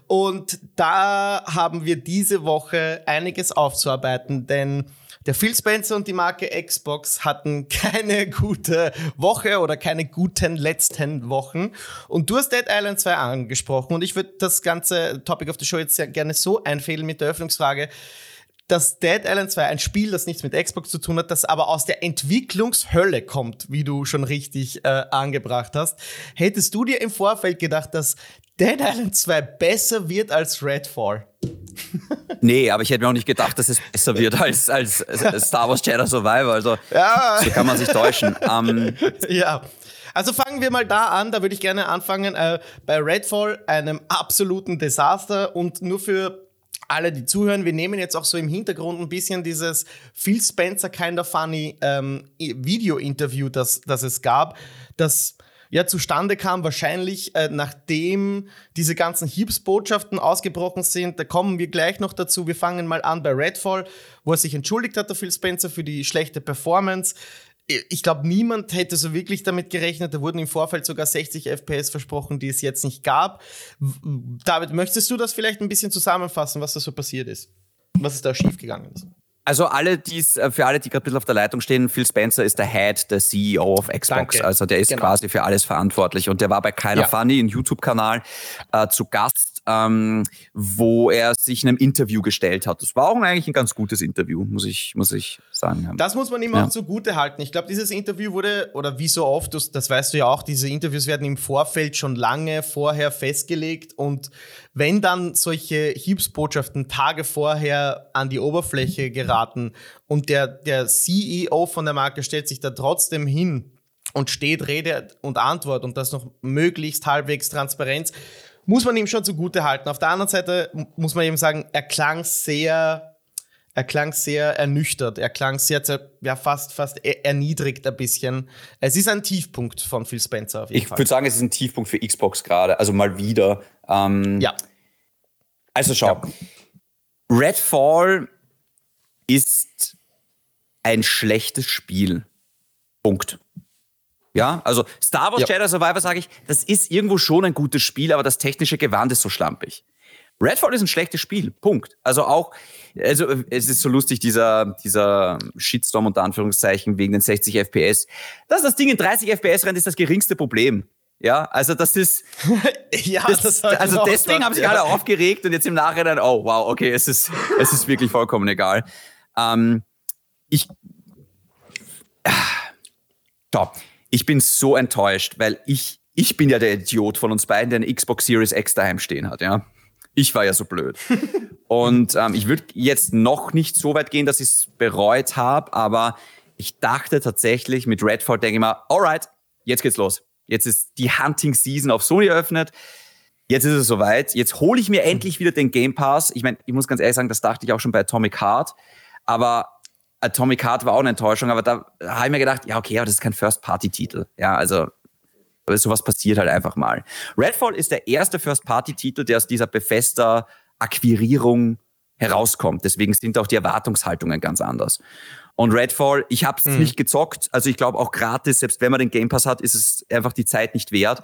C: Und da haben wir diese Woche einiges aufzuarbeiten, denn der Phil Spencer und die Marke Xbox hatten keine gute Woche oder keine guten letzten Wochen. Und du hast Dead Island 2 angesprochen und ich würde das ganze Topic of the Show jetzt sehr gerne so einfädeln mit der Öffnungsfrage dass Dead Island 2 ein Spiel, das nichts mit Xbox zu tun hat, das aber aus der Entwicklungshölle kommt, wie du schon richtig äh, angebracht hast. Hättest du dir im Vorfeld gedacht, dass Dead Island 2 besser wird als Redfall?
A: nee, aber ich hätte mir auch nicht gedacht, dass es besser wird als, als, Star Wars Jedi Survivor. Also ja. so kann man sich täuschen. Um,
C: ja. Also fangen wir mal da an, da würde ich gerne anfangen. Äh, bei Redfall, einem absoluten Desaster und nur für alle, die zuhören, wir nehmen jetzt auch so im Hintergrund ein bisschen dieses Phil Spencer Kind of Funny ähm, Video-Interview, das, das es gab, das ja zustande kam, wahrscheinlich äh, nachdem diese ganzen Hiebs-Botschaften ausgebrochen sind. Da kommen wir gleich noch dazu. Wir fangen mal an bei Redfall, wo er sich entschuldigt hat, der Phil Spencer, für die schlechte Performance ich glaube, niemand hätte so wirklich damit gerechnet. Da wurden im Vorfeld sogar 60 FPS versprochen, die es jetzt nicht gab. David, möchtest du das vielleicht ein bisschen zusammenfassen, was da so passiert ist? Was ist da schiefgegangen ist?
A: Also alle, die's, äh, für alle, die gerade ein bisschen auf der Leitung stehen, Phil Spencer ist der Head, der CEO of Xbox. Danke. Also der ist genau. quasi für alles verantwortlich. Und der war bei Keiner ja. Funny, einem YouTube-Kanal, äh, zu Gast ähm, wo er sich einem Interview gestellt hat. Das war auch eigentlich ein ganz gutes Interview, muss ich, muss ich sagen.
C: Das muss man ihm ja. auch zugute halten. Ich glaube, dieses Interview wurde, oder wie so oft, das, das weißt du ja auch, diese Interviews werden im Vorfeld schon lange vorher festgelegt und wenn dann solche Hiebsbotschaften Tage vorher an die Oberfläche geraten und der, der CEO von der Marke stellt sich da trotzdem hin und steht Rede und Antwort und das noch möglichst halbwegs Transparenz, muss man ihm schon zugute halten. Auf der anderen Seite muss man eben sagen, er klang sehr, er klang sehr ernüchtert. Er klang sehr, ja, fast, fast erniedrigt ein bisschen. Es ist ein Tiefpunkt von Phil Spencer
A: auf jeden. Ich würde sagen, es ist ein Tiefpunkt für Xbox gerade. Also mal wieder. Ähm, ja. Also schau. Ja. Redfall ist ein schlechtes Spiel. Punkt. Ja, also Star Wars ja. Jedi Survivor sage ich, das ist irgendwo schon ein gutes Spiel, aber das technische Gewand ist so schlampig. Redfall ist ein schlechtes Spiel. Punkt. Also auch, also es ist so lustig, dieser, dieser Shitstorm unter Anführungszeichen wegen den 60 FPS. Dass das Ding in 30 FPS rennt, ist das geringste Problem. Ja, also das ist. ja, das, das also deswegen haben sich ja. alle aufgeregt und jetzt im Nachhinein, oh wow, okay, es ist, es ist wirklich vollkommen egal. Ähm, ich. Äh, top ich bin so enttäuscht, weil ich, ich bin ja der Idiot von uns beiden, der eine Xbox Series X daheim stehen hat, ja. Ich war ja so blöd. Und ähm, ich würde jetzt noch nicht so weit gehen, dass ich es bereut habe, aber ich dachte tatsächlich mit Redfall, denke ich mal, alright, jetzt geht's los. Jetzt ist die Hunting Season auf Sony eröffnet. Jetzt ist es soweit. Jetzt hole ich mir endlich wieder den Game Pass. Ich meine, ich muss ganz ehrlich sagen, das dachte ich auch schon bei Atomic Heart. Aber Atomic Heart war auch eine Enttäuschung, aber da habe ich mir gedacht, ja, okay, aber das ist kein First-Party-Titel. Ja, also sowas passiert halt einfach mal. Redfall ist der erste First-Party-Titel, der aus dieser Bethesda-Akquirierung herauskommt. Deswegen sind auch die Erwartungshaltungen ganz anders. Und Redfall, ich habe es mhm. nicht gezockt. Also ich glaube auch gratis, selbst wenn man den Game Pass hat, ist es einfach die Zeit nicht wert.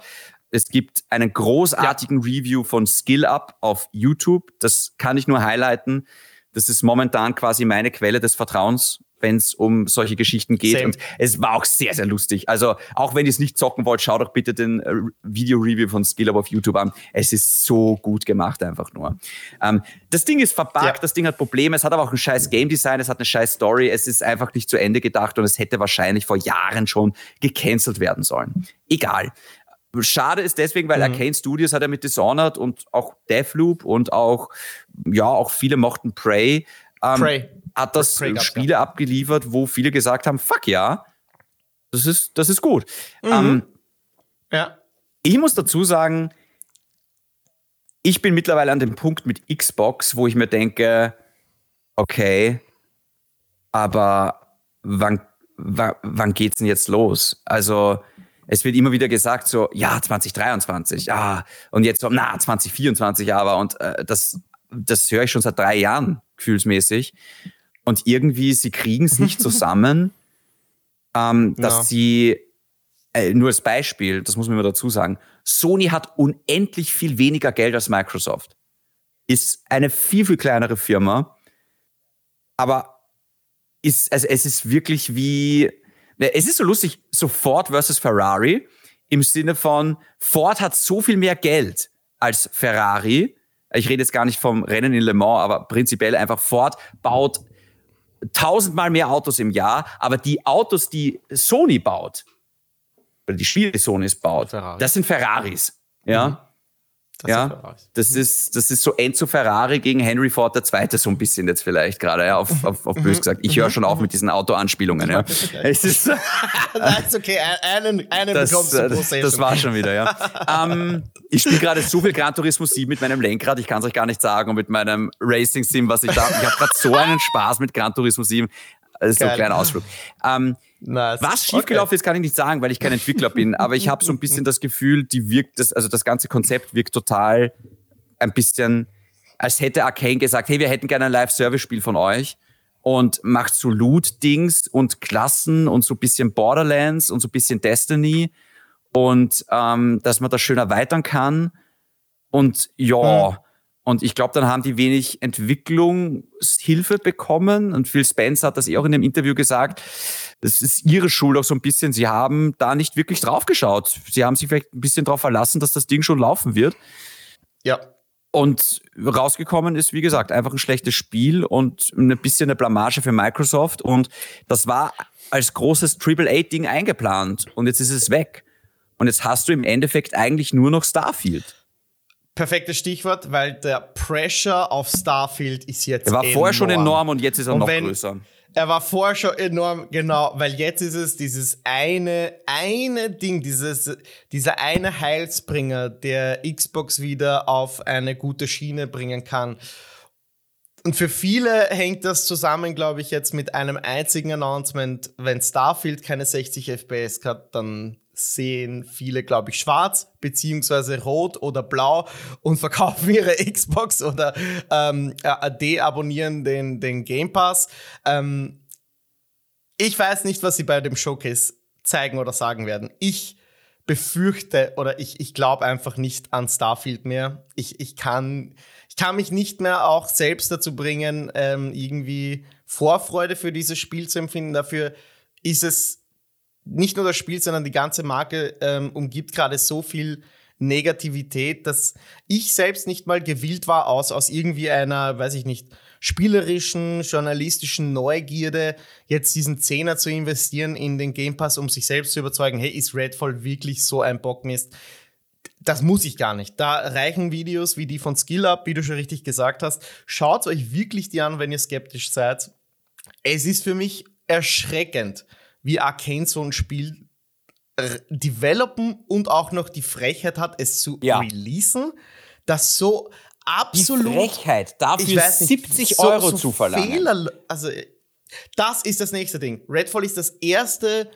A: Es gibt einen großartigen ja. Review von Skill Up auf YouTube. Das kann ich nur highlighten. Das ist momentan quasi meine Quelle des Vertrauens, wenn es um solche Geschichten geht. Same. Und es war auch sehr, sehr lustig. Also auch wenn ihr es nicht zocken wollt, schaut doch bitte den äh, Video-Review von SkillUp auf YouTube an. Es ist so gut gemacht einfach nur. Ähm, das Ding ist verbuggt, ja. das Ding hat Probleme, es hat aber auch ein scheiß Game Design, es hat eine scheiß Story, es ist einfach nicht zu Ende gedacht und es hätte wahrscheinlich vor Jahren schon gecancelt werden sollen. Egal. Schade ist deswegen, weil mhm. Arcane Studios hat ja mit Dishonored und auch Deathloop und auch, ja, auch viele mochten Prey, ähm, Prey. hat das Prey Spiele ja. abgeliefert, wo viele gesagt haben, fuck ja, das ist, das ist gut. Mhm. Ähm, ja. Ich muss dazu sagen, ich bin mittlerweile an dem Punkt mit Xbox, wo ich mir denke, okay, aber wann wann geht's denn jetzt los? Also, es wird immer wieder gesagt, so, ja, 2023, ja, und jetzt so, na, 2024 aber. Und äh, das, das höre ich schon seit drei Jahren, gefühlsmäßig. Und irgendwie, sie kriegen es nicht zusammen, ähm, dass ja. sie, äh, nur als Beispiel, das muss man immer dazu sagen, Sony hat unendlich viel weniger Geld als Microsoft. Ist eine viel, viel kleinere Firma, aber ist, also es ist wirklich wie, es ist so lustig, so Ford versus Ferrari im Sinne von, Ford hat so viel mehr Geld als Ferrari. Ich rede jetzt gar nicht vom Rennen in Le Mans, aber prinzipiell einfach Ford baut tausendmal mehr Autos im Jahr, aber die Autos, die Sony baut, oder die Spiele, die Sony baut, Ferrari. das sind Ferraris. Ja. Mhm. Das ja, das ist, das ist so Enzo Ferrari gegen Henry Ford II. so ein bisschen jetzt vielleicht gerade, ja, auf, auf, auf bös gesagt. Ich höre schon auf mit diesen Autoanspielungen, ja. Es ist,
C: das ist okay, einen, einen
A: das, bekommst du pro Das war schon wieder, ja. ähm, ich spiele gerade so viel Gran Turismo 7 mit meinem Lenkrad, ich kann es euch gar nicht sagen, und mit meinem Racing Sim, was ich da, ich habe gerade so einen Spaß mit Gran Turismo 7. Das ist Geil. so ein kleiner Ausflug. Ähm, Nice. Was schiefgelaufen okay. ist, kann ich nicht sagen, weil ich kein Entwickler bin. Aber ich habe so ein bisschen das Gefühl, die wirkt, das, also das ganze Konzept wirkt total ein bisschen, als hätte Arcane gesagt, hey, wir hätten gerne ein Live-Service-Spiel von euch und macht so Loot-Dings und Klassen und so ein bisschen Borderlands und so ein bisschen Destiny und ähm, dass man das schön erweitern kann. Und ja, hm. Und ich glaube, dann haben die wenig Entwicklungshilfe bekommen. Und Phil Spence hat das eh auch in dem Interview gesagt. Das ist ihre Schuld auch so ein bisschen. Sie haben da nicht wirklich drauf geschaut. Sie haben sich vielleicht ein bisschen darauf verlassen, dass das Ding schon laufen wird.
C: Ja.
A: Und rausgekommen ist, wie gesagt, einfach ein schlechtes Spiel und ein bisschen eine Blamage für Microsoft. Und das war als großes AAA-Ding eingeplant. Und jetzt ist es weg. Und jetzt hast du im Endeffekt eigentlich nur noch Starfield.
C: Perfektes Stichwort, weil der Pressure auf Starfield ist jetzt.
A: Er war enorm. vorher schon enorm und jetzt ist er und noch wenn, größer.
C: Er war vorher schon enorm, genau, weil jetzt ist es dieses eine, eine Ding, dieses, dieser eine Heilsbringer, der Xbox wieder auf eine gute Schiene bringen kann. Und für viele hängt das zusammen, glaube ich, jetzt mit einem einzigen Announcement. Wenn Starfield keine 60 FPS hat, dann sehen viele, glaube ich, schwarz beziehungsweise rot oder blau und verkaufen ihre Xbox oder ähm, äh, deabonnieren den, den Game Pass. Ähm, ich weiß nicht, was sie bei dem Showcase zeigen oder sagen werden. Ich befürchte oder ich, ich glaube einfach nicht an Starfield mehr. Ich, ich, kann, ich kann mich nicht mehr auch selbst dazu bringen, ähm, irgendwie Vorfreude für dieses Spiel zu empfinden. Dafür ist es nicht nur das Spiel, sondern die ganze Marke ähm, umgibt gerade so viel Negativität, dass ich selbst nicht mal gewillt war, aus, aus irgendwie einer, weiß ich nicht, spielerischen, journalistischen Neugierde, jetzt diesen Zehner zu investieren in den Game Pass, um sich selbst zu überzeugen, hey, ist Redfall wirklich so ein Bockmist? Das muss ich gar nicht. Da reichen Videos wie die von SkillUp, wie du schon richtig gesagt hast. Schaut euch wirklich die an, wenn ihr skeptisch seid. Es ist für mich erschreckend, wie Arcane so ein Spiel developen und auch noch die Frechheit hat, es zu ja. releasen, das so absolut.
A: Die Frechheit, dafür nicht, 70 so, Euro so zu verlangen. Fehler,
C: also, das ist das nächste Ding. Redfall ist das erste,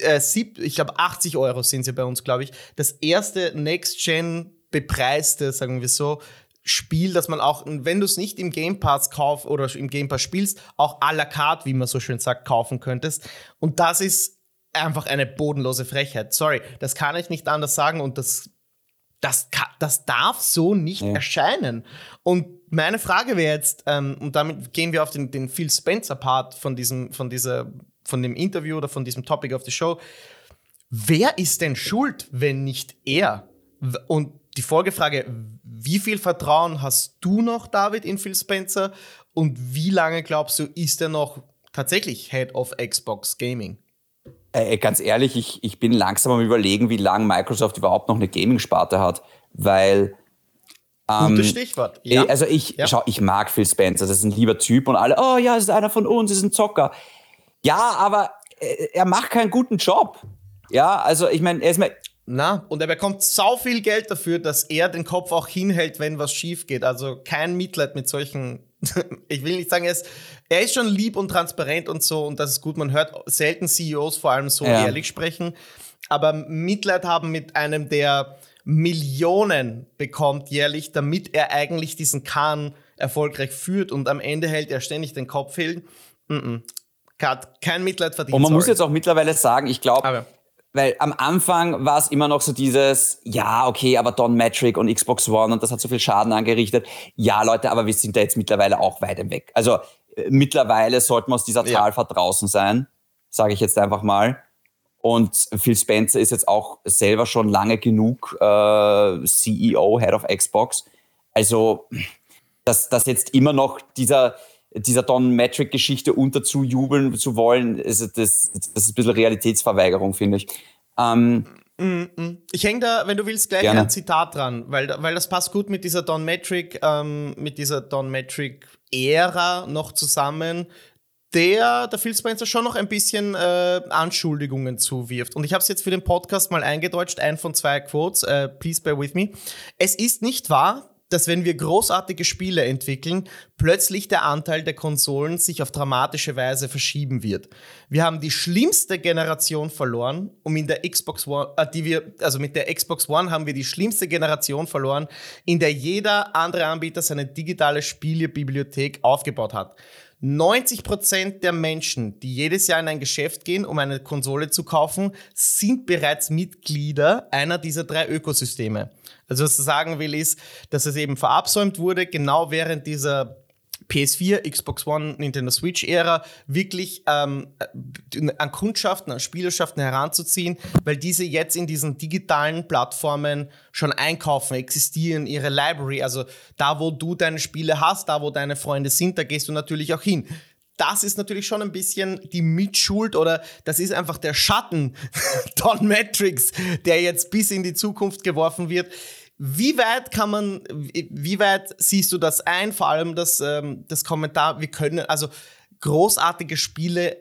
C: äh, sieb, ich glaube 80 Euro sind sie bei uns, glaube ich, das erste Next-Gen bepreiste, sagen wir so, Spiel, dass man auch, wenn du es nicht im Game Pass kaufst oder im Game Pass spielst, auch à la carte, wie man so schön sagt, kaufen könntest. Und das ist einfach eine bodenlose Frechheit. Sorry, das kann ich nicht anders sagen und das, das, das darf so nicht ja. erscheinen. Und meine Frage wäre jetzt, ähm, und damit gehen wir auf den, den Phil Spencer-Part von diesem, von dieser, von dem Interview oder von diesem Topic of the Show. Wer ist denn schuld, wenn nicht er? Und die Folgefrage, wie viel Vertrauen hast du noch, David, in Phil Spencer? Und wie lange glaubst du, ist er noch tatsächlich Head of Xbox Gaming?
A: Äh, äh, ganz ehrlich, ich, ich bin langsam am überlegen, wie lange Microsoft überhaupt noch eine Gaming-Sparte hat, weil
C: ähm, Gutes Stichwort.
A: Ja. Also ich, ja. schau, ich mag Phil Spencer, das ist ein lieber Typ und alle, oh ja, das ist einer von uns, das ist ein Zocker. Ja, aber äh, er macht keinen guten Job. Ja, also ich meine, er ist mir,
C: Na, und er bekommt so viel Geld dafür, dass er den Kopf auch hinhält, wenn was schief geht. Also kein Mitleid mit solchen. ich will nicht sagen, er ist, er ist schon lieb und transparent und so und das ist gut. Man hört selten CEOs vor allem so ja. ehrlich sprechen. Aber Mitleid haben mit einem, der Millionen bekommt jährlich, damit er eigentlich diesen Kahn erfolgreich führt und am Ende hält er ständig den Kopf hin. Mm -mm. Kein Mitleid verdient.
A: Und man sorry. muss jetzt auch mittlerweile sagen, ich glaube, weil am Anfang war es immer noch so dieses, ja, okay, aber Don Metric und Xbox One und das hat so viel Schaden angerichtet. Ja, Leute, aber wir sind da jetzt mittlerweile auch weit weg. Also äh, mittlerweile sollten wir aus dieser ja. Talfahrt draußen sein, sage ich jetzt einfach mal. Und Phil Spencer ist jetzt auch selber schon lange genug äh, CEO, Head of Xbox. Also, dass, dass jetzt immer noch dieser, dieser Don Metric-Geschichte unterzujubeln zu wollen, also das, das ist ein bisschen Realitätsverweigerung, finde ich. Ähm,
C: ich hänge da, wenn du willst, gleich gerne. ein Zitat dran, weil, weil das passt gut mit dieser Don Metric, ähm, mit dieser Don Metric-Ära noch zusammen, der der Phil Spencer schon noch ein bisschen äh, Anschuldigungen zuwirft. Und ich habe es jetzt für den Podcast mal eingedeutscht, ein von zwei Quotes, äh, please bear with me. Es ist nicht wahr, dass wenn wir großartige Spiele entwickeln, plötzlich der Anteil der Konsolen sich auf dramatische Weise verschieben wird. Wir haben die schlimmste Generation verloren, um in der Xbox One, äh, die wir, also mit der Xbox One haben wir die schlimmste Generation verloren, in der jeder andere Anbieter seine digitale Spielebibliothek aufgebaut hat. 90% der Menschen, die jedes Jahr in ein Geschäft gehen, um eine Konsole zu kaufen, sind bereits Mitglieder einer dieser drei Ökosysteme. Also was du sagen will, ist, dass es eben verabsäumt wurde, genau während dieser PS4, Xbox One, Nintendo Switch-Ära wirklich ähm, an Kundschaften, an Spielerschaften heranzuziehen, weil diese jetzt in diesen digitalen Plattformen schon einkaufen, existieren, ihre Library, also da, wo du deine Spiele hast, da, wo deine Freunde sind, da gehst du natürlich auch hin das ist natürlich schon ein bisschen die Mitschuld oder das ist einfach der Schatten Don Matrix, der jetzt bis in die Zukunft geworfen wird. Wie weit kann man, wie weit siehst du das ein? Vor allem das, ähm, das Kommentar, wir können, also großartige Spiele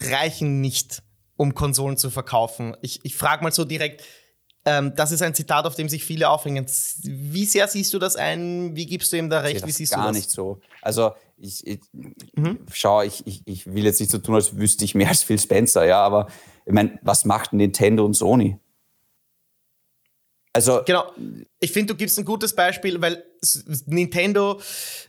C: reichen nicht, um Konsolen zu verkaufen. Ich, ich frage mal so direkt, ähm, das ist ein Zitat, auf dem sich viele aufhängen. Wie sehr siehst du das ein? Wie gibst du ihm da recht? Wie siehst
A: gar
C: du das?
A: nicht so. Also ich, ich mhm. schau, ich, ich, ich will jetzt nicht so tun, als wüsste ich mehr als Phil Spencer, ja, aber ich meine, was macht Nintendo und Sony?
C: Also genau. Ich finde, du gibst ein gutes Beispiel, weil Nintendo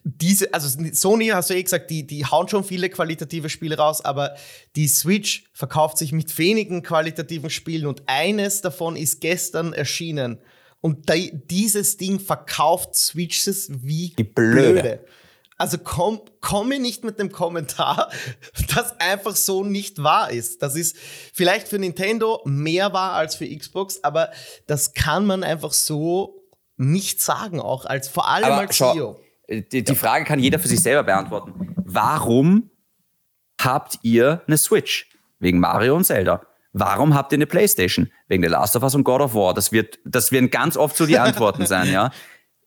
C: diese, also Sony hast du eh gesagt, die, die hauen schon viele qualitative Spiele raus, aber die Switch verkauft sich mit wenigen qualitativen Spielen und eines davon ist gestern erschienen. Und dieses Ding verkauft Switches wie die blöde. blöde. Also komm, komme nicht mit dem Kommentar, das einfach so nicht wahr ist. Das ist vielleicht für Nintendo mehr wahr als für Xbox, aber das kann man einfach so nicht sagen, auch als vor allem aber als schau, CEO.
A: Äh, die, die Frage kann jeder für sich selber beantworten. Warum habt ihr eine Switch? Wegen Mario und Zelda. Warum habt ihr eine Playstation? Wegen The Last of Us und God of War. Das wird, das werden ganz oft so die Antworten sein, ja.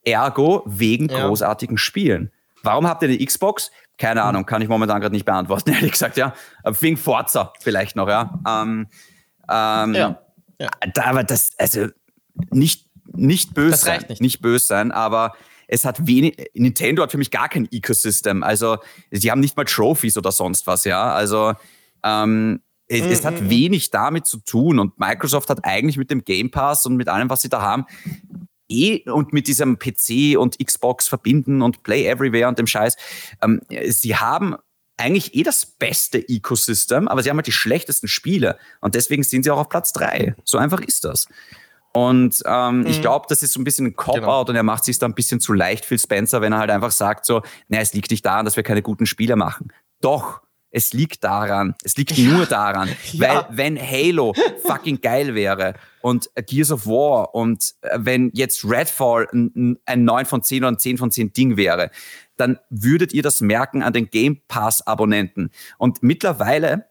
A: Ergo wegen ja. großartigen Spielen. Warum habt ihr eine Xbox? Keine Ahnung, kann ich momentan gerade nicht beantworten, ehrlich gesagt, ja. Wegen Forza vielleicht noch, ja. Ähm, ähm, ja. ja. Da, aber das, also nicht, nicht böse sein, nicht. nicht böse sein, aber es hat wenig, Nintendo hat für mich gar kein Ecosystem. Also, sie haben nicht mal Trophies oder sonst was, ja. Also, ähm, es, mm, es, hat mm, mm. wenig damit zu tun und Microsoft hat eigentlich mit dem Game Pass und mit allem, was sie da haben, eh und mit diesem PC und Xbox verbinden und Play Everywhere und dem Scheiß. Ähm, sie haben eigentlich eh das beste Ecosystem, aber sie haben halt die schlechtesten Spiele und deswegen sind sie auch auf Platz drei. So einfach ist das. Und ähm, mhm. ich glaube, das ist so ein bisschen ein Cop-Out genau. und er macht sich da ein bisschen zu leicht, Phil Spencer, wenn er halt einfach sagt so, naja, es liegt nicht daran, dass wir keine guten Spiele machen. Doch, es liegt daran, es liegt nur daran, ja. weil wenn Halo fucking geil wäre und Gears of War und äh, wenn jetzt Redfall ein, ein 9 von 10 oder ein 10 von 10 Ding wäre, dann würdet ihr das merken an den Game Pass Abonnenten. Und mittlerweile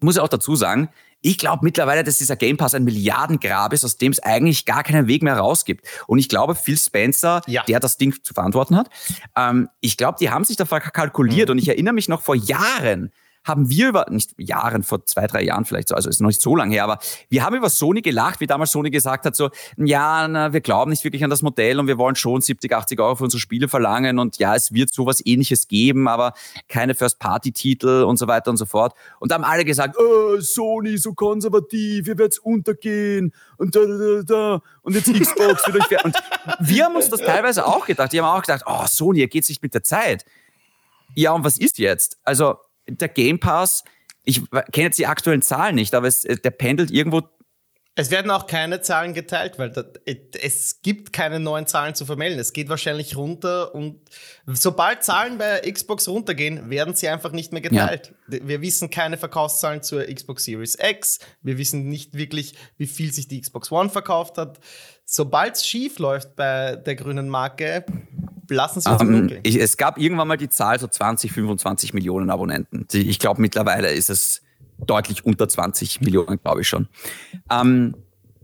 A: muss ich auch dazu sagen, ich glaube mittlerweile, dass dieser Game Pass ein Milliardengrab ist, aus dem es eigentlich gar keinen Weg mehr rausgibt. Und ich glaube, Phil Spencer, ja. der das Ding zu verantworten hat, ähm, ich glaube, die haben sich da kalkuliert. Mhm. Und ich erinnere mich noch vor Jahren, haben wir über, nicht Jahren, vor zwei, drei Jahren vielleicht so, also ist noch nicht so lange her, aber wir haben über Sony gelacht, wie damals Sony gesagt hat, so, ja, na, wir glauben nicht wirklich an das Modell und wir wollen schon 70, 80 Euro für unsere Spiele verlangen und ja, es wird sowas ähnliches geben, aber keine First-Party-Titel und so weiter und so fort. Und da haben alle gesagt, oh, Sony, so konservativ, ihr werdet untergehen und da, da, da. Und jetzt Xbox wird euch... Und wir haben uns das teilweise auch gedacht. Die haben auch gedacht, oh, Sony, ihr geht nicht mit der Zeit. Ja, und was ist jetzt? Also der Game Pass, ich kenne jetzt die aktuellen Zahlen nicht, aber es, der pendelt irgendwo
C: es werden auch keine Zahlen geteilt, weil das, es gibt keine neuen Zahlen zu vermelden. Es geht wahrscheinlich runter und sobald Zahlen bei Xbox runtergehen, werden sie einfach nicht mehr geteilt. Ja. Wir wissen keine Verkaufszahlen zur Xbox Series X. Wir wissen nicht wirklich, wie viel sich die Xbox One verkauft hat. Sobald es schief läuft bei der grünen Marke, lassen sie uns um,
A: ähm, ich, Es gab irgendwann mal die Zahl so 20, 25 Millionen Abonnenten. Ich glaube, mittlerweile ist es deutlich unter 20 Millionen, glaube ich schon. Ähm,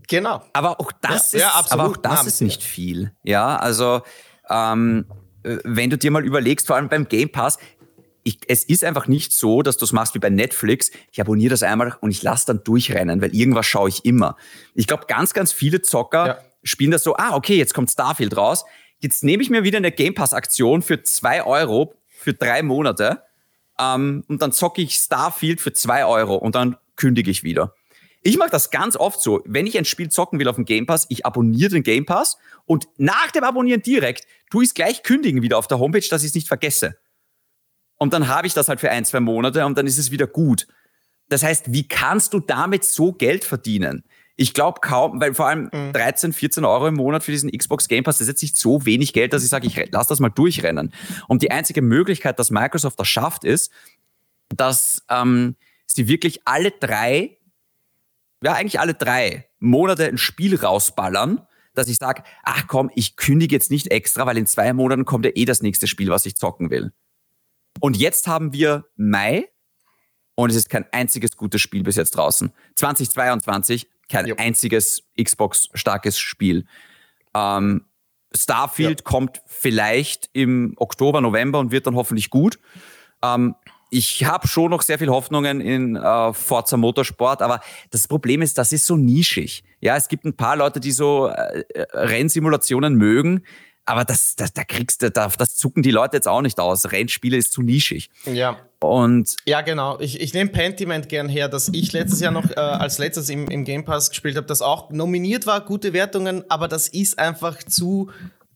C: genau.
A: Aber auch das, ja, ist, ja, aber auch das ist nicht viel. Ja, also ähm, wenn du dir mal überlegst, vor allem beim Game Pass, ich, es ist einfach nicht so, dass du es machst wie bei Netflix. Ich abonniere das einmal und ich lasse dann durchrennen, weil irgendwas schaue ich immer. Ich glaube, ganz, ganz viele Zocker ja. spielen das so, ah, okay, jetzt kommt Starfield raus. Jetzt nehme ich mir wieder eine Game Pass-Aktion für zwei Euro für drei Monate ähm, und dann zocke ich Starfield für zwei Euro und dann kündige ich wieder. Ich mache das ganz oft so. Wenn ich ein Spiel zocken will auf dem Game Pass, ich abonniere den Game Pass und nach dem Abonnieren direkt tue ich es gleich kündigen wieder auf der Homepage, dass ich es nicht vergesse. Und dann habe ich das halt für ein, zwei Monate und dann ist es wieder gut. Das heißt, wie kannst du damit so Geld verdienen? Ich glaube kaum, weil vor allem mhm. 13, 14 Euro im Monat für diesen Xbox Game Pass, das ist jetzt nicht so wenig Geld, dass ich sage, ich lasse das mal durchrennen. Und die einzige Möglichkeit, dass Microsoft das schafft, ist, dass ähm, sie wirklich alle drei, ja eigentlich alle drei Monate ein Spiel rausballern, dass ich sage, ach komm, ich kündige jetzt nicht extra, weil in zwei Monaten kommt ja eh das nächste Spiel, was ich zocken will. Und jetzt haben wir Mai und es ist kein einziges gutes Spiel bis jetzt draußen. 2022 kein ja. einziges Xbox-starkes Spiel. Ähm, Starfield ja. kommt vielleicht im Oktober, November und wird dann hoffentlich gut. Ähm, ich habe schon noch sehr viel Hoffnungen in äh, Forza Motorsport, aber das Problem ist, das ist so nischig. Ja, es gibt ein paar Leute, die so äh, äh Rennsimulationen mögen, aber das, das, da kriegst du, da, das zucken die Leute jetzt auch nicht aus. Rennspiele ist zu nischig.
C: Ja. Und ja, genau. Ich, ich nehme Pentiment gern her, dass ich letztes Jahr noch äh, als letztes im, im Game Pass gespielt habe, das auch nominiert war, gute Wertungen, aber das ist einfach zu,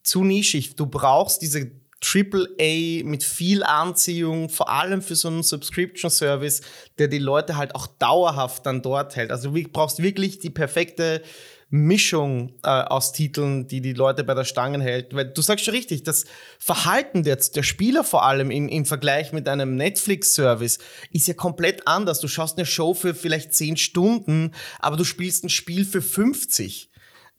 C: zu nischig. Du brauchst diese Triple A mit viel Anziehung, vor allem für so einen Subscription-Service, der die Leute halt auch dauerhaft dann dort hält. Also du brauchst wirklich die perfekte Mischung äh, aus Titeln, die die Leute bei der Stange hält. Weil du sagst schon richtig, das Verhalten der, der Spieler vor allem im, im Vergleich mit einem Netflix-Service ist ja komplett anders. Du schaust eine Show für vielleicht 10 Stunden, aber du spielst ein Spiel für 50.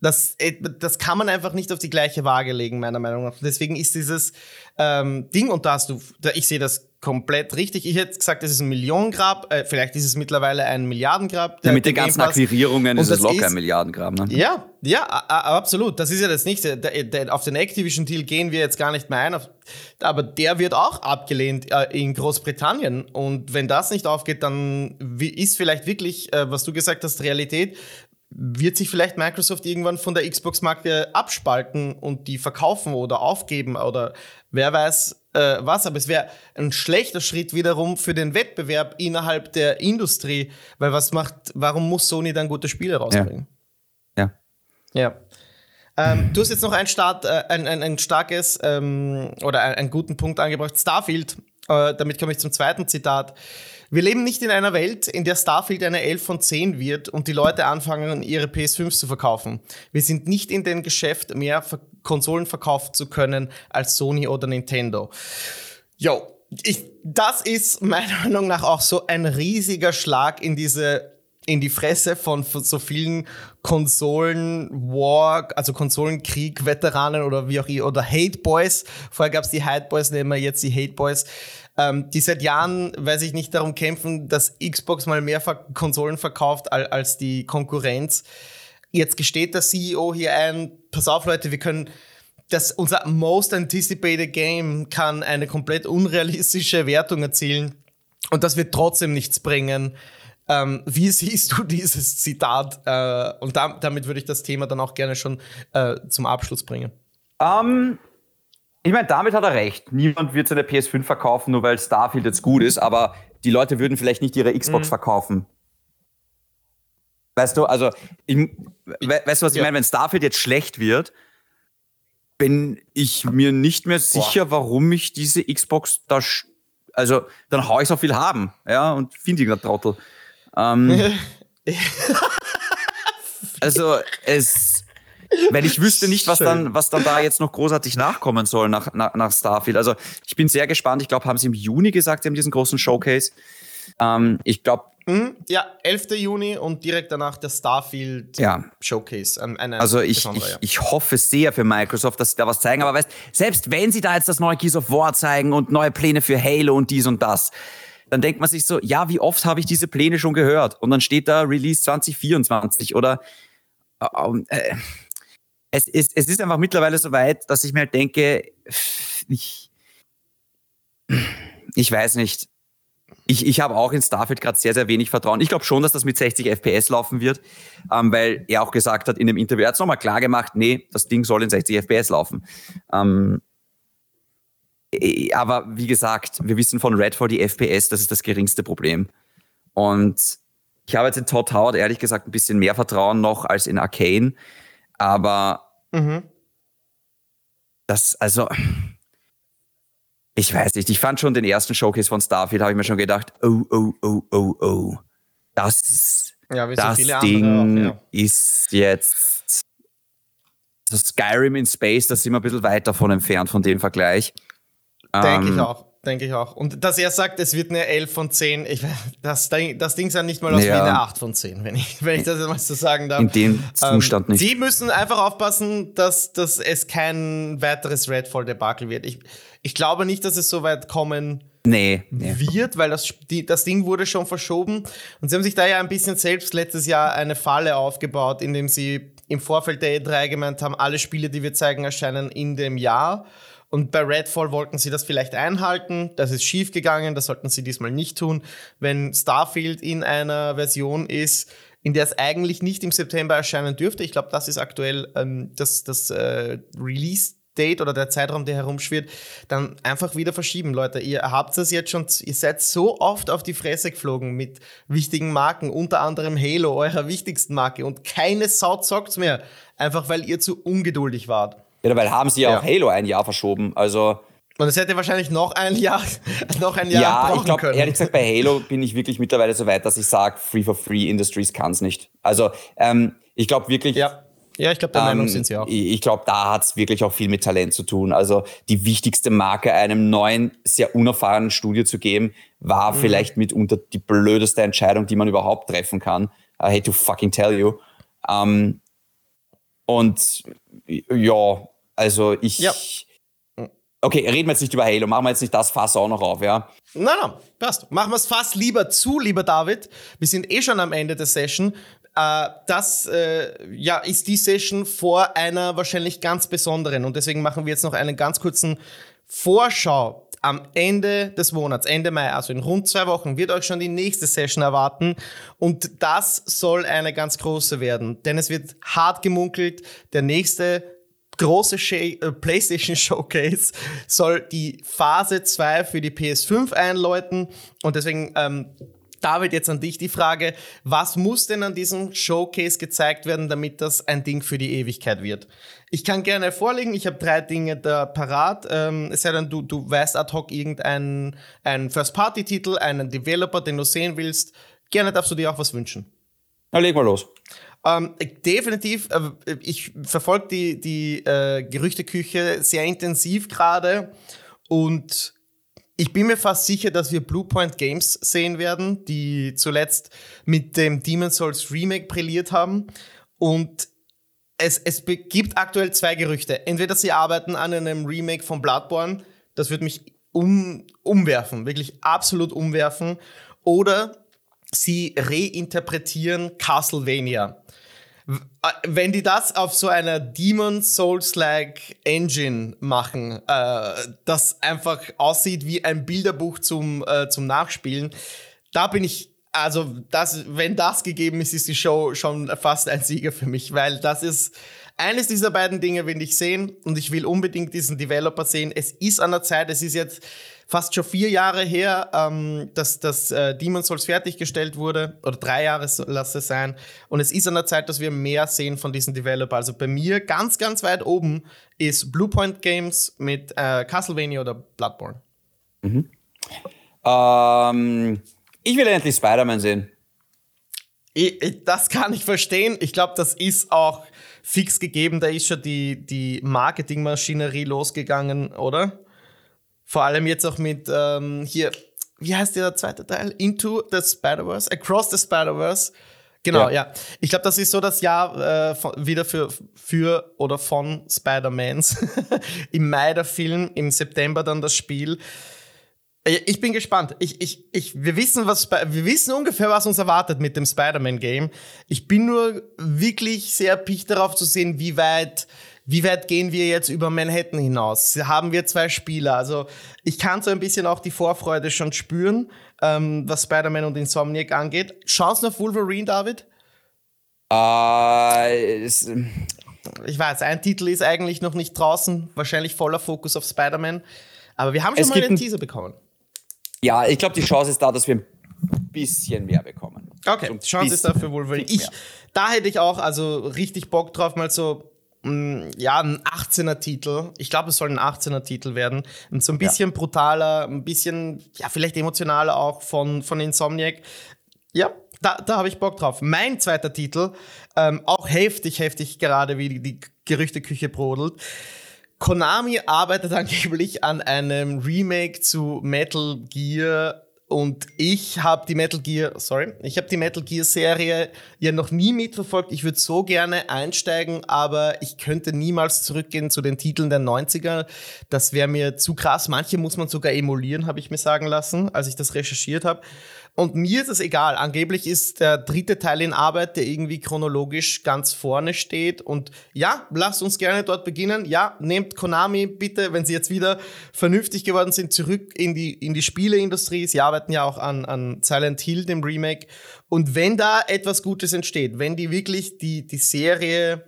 C: Das, äh, das kann man einfach nicht auf die gleiche Waage legen, meiner Meinung nach. Deswegen ist dieses ähm, Ding, und da hast du, ich sehe das komplett richtig. Ich hätte gesagt, es ist ein Millionengrab, äh, vielleicht ist es mittlerweile ein Milliardengrab.
A: Ja, mit den ganzen Akquirierungen ist es locker ist, ein Milliardengrab. Ne?
C: Ja, ja, absolut. Das ist ja das Nächste. Auf den Activision-Deal gehen wir jetzt gar nicht mehr ein, aber der wird auch abgelehnt äh, in Großbritannien. Und wenn das nicht aufgeht, dann ist vielleicht wirklich, äh, was du gesagt hast, Realität wird sich vielleicht Microsoft irgendwann von der Xbox-Marke abspalten und die verkaufen oder aufgeben oder wer weiß äh, was. Aber es wäre ein schlechter Schritt wiederum für den Wettbewerb innerhalb der Industrie, weil was macht, warum muss Sony dann gute Spiele rausbringen?
A: Ja.
C: Ja. ja. Ähm, du hast jetzt noch ein, Start, äh, ein, ein, ein starkes ähm, oder einen, einen guten Punkt angebracht. Starfield, äh, damit komme ich zum zweiten Zitat. Wir leben nicht in einer Welt, in der Starfield eine 11 von 10 wird und die Leute anfangen, ihre PS5s zu verkaufen. Wir sind nicht in dem Geschäft, mehr Konsolen verkaufen zu können als Sony oder Nintendo. Jo, ich, das ist meiner Meinung nach auch so ein riesiger Schlag in diese in die Fresse von, von so vielen Konsolen-War, also Konsolenkrieg-Veteranen oder wie auch immer, oder Hate Boys. Vorher gab es die Hate Boys, nehmen wir jetzt die Hate Boys ähm, die seit Jahren, weiß ich nicht, darum kämpfen, dass Xbox mal mehr Konsolen verkauft als, als die Konkurrenz. Jetzt gesteht der CEO hier ein, pass auf Leute, wir können das, unser most anticipated game kann eine komplett unrealistische Wertung erzielen. Und das wird trotzdem nichts bringen. Ähm, wie siehst du dieses Zitat? Äh, und da, damit würde ich das Thema dann auch gerne schon äh, zum Abschluss bringen.
A: Um, ähm, ich meine, damit hat er recht. Niemand wird seine PS5 verkaufen, nur weil Starfield jetzt gut ist, aber die Leute würden vielleicht nicht ihre Xbox mhm. verkaufen. Weißt du, also, ich, weißt du, was ich ja. meine? Wenn Starfield jetzt schlecht wird, bin ich mir nicht mehr sicher, Boah. warum ich diese Xbox da, also, dann hau ich so viel haben, ja, und finde ich Trottel. Ähm, also, es, wenn ich wüsste nicht, was dann, was dann da jetzt noch großartig nachkommen soll nach, nach, nach Starfield. Also ich bin sehr gespannt. Ich glaube, haben sie im Juni gesagt, sie haben diesen großen Showcase. Ähm, ich glaube.
C: Mhm, ja, 11. Juni und direkt danach der Starfield
A: ja.
C: Showcase.
A: Also ich, ich, ich hoffe sehr für Microsoft, dass sie da was zeigen. Aber weißt, selbst wenn sie da jetzt das neue Keys of War zeigen und neue Pläne für Halo und dies und das, dann denkt man sich so, ja, wie oft habe ich diese Pläne schon gehört? Und dann steht da Release 2024 oder äh, äh es ist, es ist einfach mittlerweile so weit, dass ich mir halt denke, ich, ich weiß nicht. Ich, ich habe auch in Starfield gerade sehr, sehr wenig Vertrauen. Ich glaube schon, dass das mit 60 FPS laufen wird, ähm, weil er auch gesagt hat in dem Interview, er hat es nochmal klar gemacht, nee, das Ding soll in 60 FPS laufen. Ähm, äh, aber wie gesagt, wir wissen von Redfall die FPS, das ist das geringste Problem. Und ich habe jetzt in Todd Howard ehrlich gesagt ein bisschen mehr Vertrauen noch als in Arcane. Aber mhm. das, also, ich weiß nicht, ich fand schon den ersten Showcase von Starfield, habe ich mir schon gedacht, oh, oh, oh, oh, oh. Das, ja, das Ding auch, ja. ist jetzt das Skyrim in Space, das sind wir ein bisschen weit davon entfernt von dem Vergleich.
C: Denke ähm, ich auch denke ich auch. Und dass er sagt, es wird eine 11 von 10, ich, das, das Ding sah nicht mal aus ja. wie eine 8 von 10, wenn ich, wenn ich das mal so sagen darf.
A: In dem Zustand ähm, nicht.
C: Sie müssen einfach aufpassen, dass, dass es kein weiteres Redfall-Debakel wird. Ich, ich glaube nicht, dass es so weit kommen
A: nee, nee.
C: wird, weil das, die, das Ding wurde schon verschoben. Und sie haben sich da ja ein bisschen selbst letztes Jahr eine Falle aufgebaut, indem sie im Vorfeld der E3 gemeint haben, alle Spiele, die wir zeigen, erscheinen in dem Jahr. Und bei Redfall wollten sie das vielleicht einhalten. Das ist schiefgegangen, das sollten sie diesmal nicht tun. Wenn Starfield in einer Version ist, in der es eigentlich nicht im September erscheinen dürfte, ich glaube, das ist aktuell ähm, das, das äh, Release Date oder der Zeitraum, der herumschwirrt, dann einfach wieder verschieben, Leute. Ihr habt es jetzt schon, ihr seid so oft auf die Fresse geflogen mit wichtigen Marken, unter anderem Halo, eurer wichtigsten Marke, und keine Sau zockt's mehr, einfach weil ihr zu ungeduldig wart.
A: Ja, weil haben sie ja, ja, auch Halo ein Jahr verschoben. Also.
C: Und es hätte wahrscheinlich noch ein Jahr, noch ein Jahr
A: ja, ich glaube, ehrlich gesagt, bei Halo bin ich wirklich mittlerweile so weit, dass ich sage, Free for Free Industries kann es nicht. Also, ähm, ich glaube wirklich.
C: Ja. Ja, ich glaube, der ähm, Meinung sind sie auch.
A: Ich glaube, da hat es wirklich auch viel mit Talent zu tun. Also die wichtigste Marke einem neuen, sehr unerfahrenen Studio zu geben, war mhm. vielleicht mitunter die blödeste Entscheidung, die man überhaupt treffen kann. I hate to fucking tell you. Ähm, und ja, also ich. Ja. Okay, reden wir jetzt nicht über Halo, machen wir jetzt nicht das Fass auch noch auf, ja?
C: Nein, nein, passt. Machen wir es fast lieber zu, lieber David. Wir sind eh schon am Ende der Session. Äh, das äh, ja, ist die Session vor einer wahrscheinlich ganz besonderen. Und deswegen machen wir jetzt noch einen ganz kurzen Vorschau. Am Ende des Monats, Ende Mai, also in rund zwei Wochen, wird euch schon die nächste Session erwarten. Und das soll eine ganz große werden. Denn es wird hart gemunkelt. Der nächste große äh, PlayStation Showcase soll die Phase 2 für die PS5 einläuten. Und deswegen, ähm, David, jetzt an dich die Frage, was muss denn an diesem Showcase gezeigt werden, damit das ein Ding für die Ewigkeit wird? Ich kann gerne vorlegen, ich habe drei Dinge da parat. Ähm, es sei denn, du, du weißt ad hoc irgendeinen First-Party-Titel, einen Developer, den du sehen willst. Gerne darfst du dir auch was wünschen.
A: Na, leg mal los.
C: Ähm, definitiv, äh, ich verfolge die, die äh, Gerüchteküche sehr intensiv gerade und ich bin mir fast sicher, dass wir Bluepoint Games sehen werden, die zuletzt mit dem Demon's Souls Remake brilliert haben. Und es, es gibt aktuell zwei Gerüchte. Entweder sie arbeiten an einem Remake von Bloodborne, das würde mich um, umwerfen, wirklich absolut umwerfen. Oder sie reinterpretieren Castlevania. wenn die das auf so einer Demon Souls-like Engine machen, äh, das einfach aussieht wie ein Bilderbuch zum, äh, zum Nachspielen, da bin ich, also das, wenn das gegeben ist, ist die Show schon fast ein Sieger für mich, weil das ist eines dieser beiden Dinge will ich sehen und ich will unbedingt diesen Developer sehen. Es ist an der Zeit, es ist jetzt fast schon vier Jahre her, ähm, dass das äh, Demon's Souls fertiggestellt wurde, oder drei Jahre lass es sein. Und es ist an der Zeit, dass wir mehr sehen von diesen Developer. Also bei mir ganz, ganz weit oben ist Bluepoint Games mit äh, Castlevania oder Bloodborne.
A: Mhm. Ähm, ich will endlich Spider-Man sehen.
C: Ich, ich, das kann ich verstehen. Ich glaube, das ist auch fix gegeben. Da ist schon die, die Marketingmaschinerie losgegangen, oder? Vor allem jetzt auch mit ähm, hier, wie heißt der zweite Teil? Into the Spider-Verse? Across the Spider-Verse. Genau, ja. ja. Ich glaube, das ist so das Jahr äh, von, wieder für, für oder von Spider-Mans. Im Mai der Film, im September dann das Spiel. Äh, ich bin gespannt. Ich, ich, ich, wir, wissen, was, wir wissen ungefähr, was uns erwartet mit dem Spider-Man-Game. Ich bin nur wirklich sehr picht darauf zu sehen, wie weit, wie weit gehen wir jetzt über Manhattan hinaus. Haben wir zwei Spieler? Also ich kann so ein bisschen auch die Vorfreude schon spüren, ähm, was Spider-Man und Insomniac angeht. Chancen auf Wolverine, David?
A: Äh, ist,
C: ich weiß, ein Titel ist eigentlich noch nicht draußen, wahrscheinlich voller Fokus auf Spider-Man. Aber wir haben schon mal einen Teaser bekommen.
A: Ja, ich glaube, die Chance ist da, dass wir ein bisschen mehr bekommen.
C: Okay, so die Chance ist da für Wolverine. Ich, da hätte ich auch also richtig Bock drauf, mal so ja, ein 18er Titel. Ich glaube, es soll ein 18er Titel werden. Und so ein bisschen ja. brutaler, ein bisschen, ja, vielleicht emotionaler auch von, von Insomniac. Ja, da, da habe ich Bock drauf. Mein zweiter Titel, ähm, auch heftig, heftig gerade, wie die, die Gerüchteküche brodelt. Konami arbeitet angeblich an einem Remake zu Metal Gear und ich habe die Metal Gear, sorry, ich habe die Metal Gear Serie ja noch nie mitverfolgt. Ich würde so gerne einsteigen, aber ich könnte niemals zurückgehen zu den Titeln der 90er. Das wäre mir zu krass. Manche muss man sogar emulieren, habe ich mir sagen lassen, als ich das recherchiert habe. Und mir ist es egal. Angeblich ist der dritte Teil in Arbeit, der irgendwie chronologisch ganz vorne steht. Und ja, lasst uns gerne dort beginnen. Ja, nehmt Konami bitte, wenn sie jetzt wieder vernünftig geworden sind, zurück in die, in die Spieleindustrie. Sie arbeiten ja auch an, an Silent Hill, dem Remake. Und wenn da etwas Gutes entsteht, wenn die wirklich die, die Serie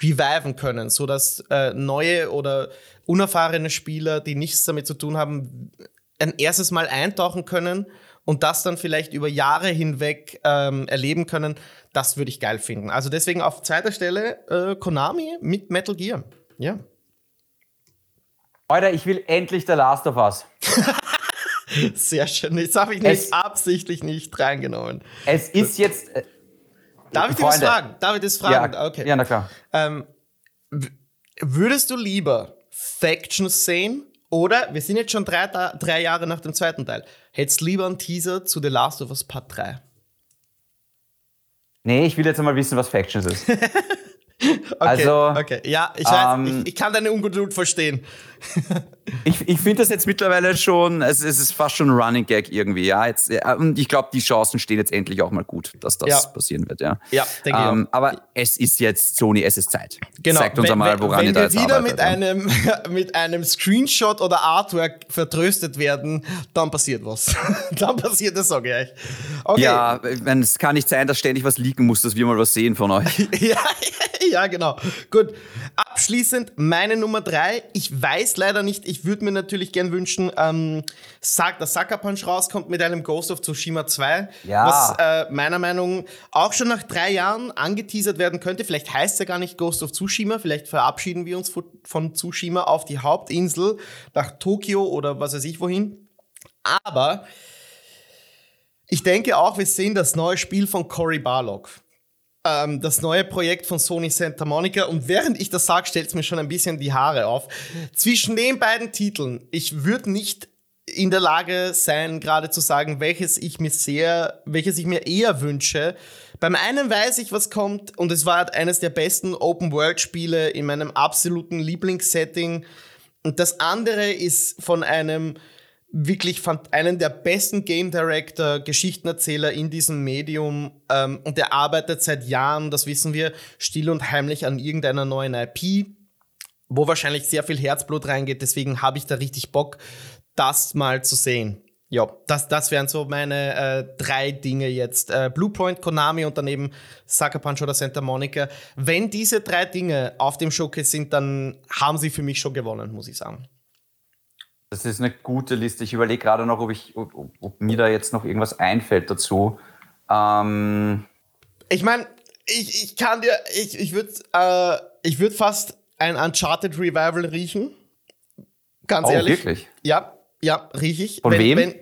C: reviven können, so dass äh, neue oder unerfahrene Spieler, die nichts damit zu tun haben, ein erstes Mal eintauchen können und das dann vielleicht über Jahre hinweg ähm, erleben können, das würde ich geil finden. Also deswegen auf zweiter Stelle äh, Konami mit Metal Gear. Ja.
A: Alter, ich will endlich The Last of Us.
C: Sehr schön. Das habe ich nicht es, absichtlich nicht reingenommen.
A: Es ist jetzt. Äh,
C: Darf ich dir was fragen? Darf ich das fragen?
A: Ja, okay. ja na klar. Ähm,
C: würdest du lieber Factions sehen oder, wir sind jetzt schon drei, drei Jahre nach dem zweiten Teil, hättest lieber einen Teaser zu The Last of Us Part 3?
A: Nee, ich will jetzt einmal wissen, was Factions ist.
C: okay, also, okay. Ja, ich, weiß, ähm, ich, ich, kann deine Ungeduld verstehen.
A: Ich ich finde das jetzt mittlerweile schon, es, es, ist fast schon ein Running Gag irgendwie, ja. Jetzt, und ich glaube, die Chancen stehen jetzt endlich auch mal gut, dass das ja. passieren wird, ja.
C: Ja,
A: denke ähm, ich. Auch. Aber es ist jetzt Sony, es ist Zeit.
C: Genau. Zeigt uns wenn, einmal, woran wenn ihr da jetzt wieder arbeitet, mit, einem, mit einem Screenshot oder Artwork vertröstet werden, dann passiert was. dann passiert das, sage ich euch.
A: Okay. Ja, es kann nicht sein, dass ständig was liegen muss, dass wir mal was sehen von euch.
C: ja, ja, genau. Gut. Abschließend meine Nummer drei. Ich weiß leider nicht, ich würde mir natürlich gern wünschen, ähm, dass Sucker Punch rauskommt mit einem Ghost of Tsushima 2.
A: Ja.
C: Was äh, meiner Meinung nach auch schon nach drei Jahren angeteasert werden könnte. Vielleicht heißt es ja gar nicht Ghost of Tsushima. Vielleicht verabschieden wir uns von Tsushima auf die Hauptinsel nach Tokio oder was weiß ich wohin. Aber ich denke auch, wir sehen das neue Spiel von Cory Barlog ähm, das neue Projekt von Sony Santa Monica. Und während ich das sage, stellt es mir schon ein bisschen die Haare auf. Zwischen den beiden Titeln, ich würde nicht in der Lage sein, gerade zu sagen, welches ich mir sehr, welches ich mir eher wünsche. Beim einen weiß ich, was kommt, und es war eines der besten Open-World-Spiele in meinem absoluten Lieblingssetting. Und das andere ist von einem wirklich fand einen der besten Game Director, Geschichtenerzähler in diesem Medium ähm, und der arbeitet seit Jahren, das wissen wir, still und heimlich an irgendeiner neuen IP, wo wahrscheinlich sehr viel Herzblut reingeht. Deswegen habe ich da richtig Bock, das mal zu sehen. Ja, das, das wären so meine äh, drei Dinge jetzt. Äh, Bluepoint, Konami und daneben Sucker Punch oder Santa Monica. Wenn diese drei Dinge auf dem Showcase sind, dann haben sie für mich schon gewonnen, muss ich sagen.
A: Das ist eine gute Liste. Ich überlege gerade noch, ob, ich, ob, ob, mir da jetzt noch irgendwas einfällt dazu. Ähm
C: ich meine, ich, ich kann dir, ich, ich würde äh, ich würd fast ein Uncharted Revival riechen. Ganz
A: oh,
C: ehrlich.
A: wirklich?
C: Ja, ja, rieche ich.
A: Von
C: wenn,
A: wem?
C: Wenn,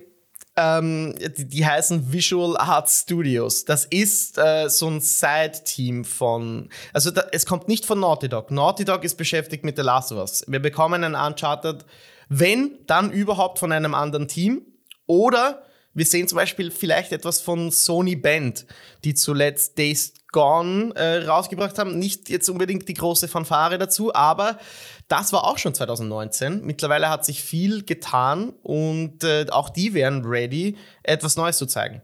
C: ähm, die, die, heißen Visual Art Studios. Das ist äh, so ein Side-Team von. Also da, es kommt nicht von Naughty Dog. Naughty Dog ist beschäftigt mit The Last of Us. Wir bekommen ein Uncharted wenn, dann überhaupt von einem anderen Team. Oder wir sehen zum Beispiel vielleicht etwas von Sony Band, die zuletzt Days Gone äh, rausgebracht haben. Nicht jetzt unbedingt die große Fanfare dazu, aber das war auch schon 2019. Mittlerweile hat sich viel getan und äh, auch die wären ready, etwas Neues zu zeigen.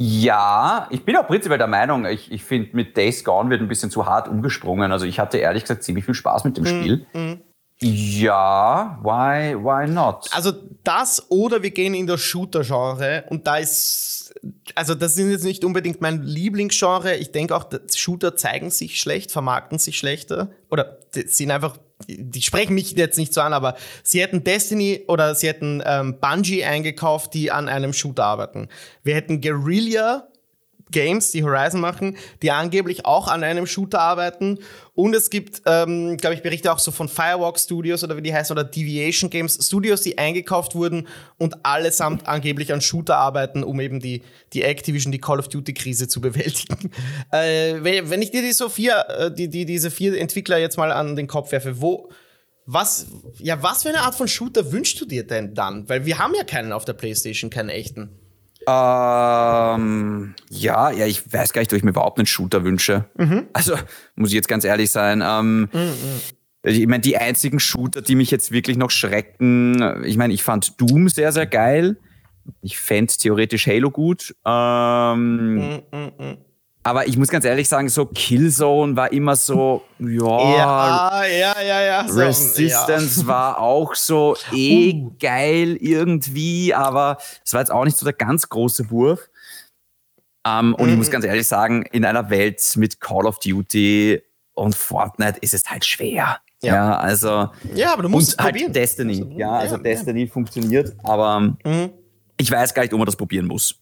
A: Ja, ich bin auch prinzipiell der Meinung, ich, ich finde, mit Days Gone wird ein bisschen zu hart umgesprungen. Also ich hatte ehrlich gesagt ziemlich viel Spaß mit dem mm, Spiel. Mm. Ja, why, why not?
C: Also das oder wir gehen in das Shooter-Genre und da ist, also das ist jetzt nicht unbedingt mein Lieblingsgenre. Ich denke auch, Shooter zeigen sich schlecht, vermarkten sich schlechter oder sind einfach, die sprechen mich jetzt nicht so an, aber sie hätten Destiny oder sie hätten ähm, Bungie eingekauft, die an einem Shooter arbeiten. Wir hätten Guerrilla Games, die Horizon machen, die angeblich auch an einem Shooter arbeiten. Und es gibt, ähm, glaube ich, Berichte auch so von Firewalk Studios oder wie die heißen, oder Deviation Games, Studios, die eingekauft wurden und allesamt angeblich an Shooter arbeiten, um eben die, die Activision, die Call of Duty-Krise zu bewältigen. äh, wenn, ich dir die so vier, äh, die, die, diese vier Entwickler jetzt mal an den Kopf werfe, wo, was, ja, was für eine Art von Shooter wünschst du dir denn dann? Weil wir haben ja keinen auf der PlayStation, keinen echten.
A: Ähm, ja, ja, ich weiß gar nicht, ob ich mir überhaupt einen Shooter wünsche. Mhm. Also, muss ich jetzt ganz ehrlich sein. Ähm, mhm. Ich meine, die einzigen Shooter, die mich jetzt wirklich noch schrecken, ich meine, ich fand Doom sehr, sehr geil. Ich fände theoretisch Halo gut. Ähm, mhm, mhm, mhm. Aber ich muss ganz ehrlich sagen, so Killzone war immer so, ja.
C: Ja, ja, ja, ja.
A: Resistance ja. war auch so eh uh. geil irgendwie, aber es war jetzt auch nicht so der ganz große Wurf. Um, ähm, und mhm. ich muss ganz ehrlich sagen, in einer Welt mit Call of Duty und Fortnite ist es halt schwer. Ja, ja also.
C: Ja, aber du musst
A: und halt probieren. Destiny. Also, ja, also ja, Destiny funktioniert, aber mhm. ich weiß gar nicht, ob man das probieren muss.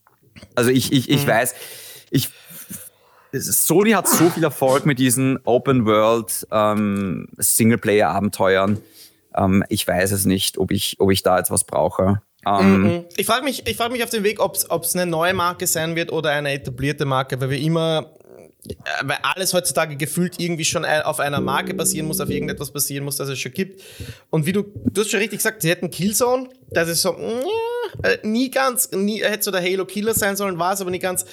A: Also ich, ich, ich mhm. weiß, ich Sony hat so viel Erfolg mit diesen Open World ähm, Singleplayer Abenteuern. Ähm, ich weiß es nicht, ob ich, ob ich da jetzt was brauche.
C: Ähm, ich frage mich, ich frage mich auf dem Weg, ob es eine neue Marke sein wird oder eine etablierte Marke, weil wir immer äh, weil alles heutzutage gefühlt irgendwie schon auf einer Marke basieren muss, auf irgendetwas basieren muss, das es schon gibt. Und wie du, du hast schon richtig gesagt, sie hätten Killzone, das ist so, äh, nie ganz, nie, hätte so der Halo Killer sein sollen, war es aber nie ganz.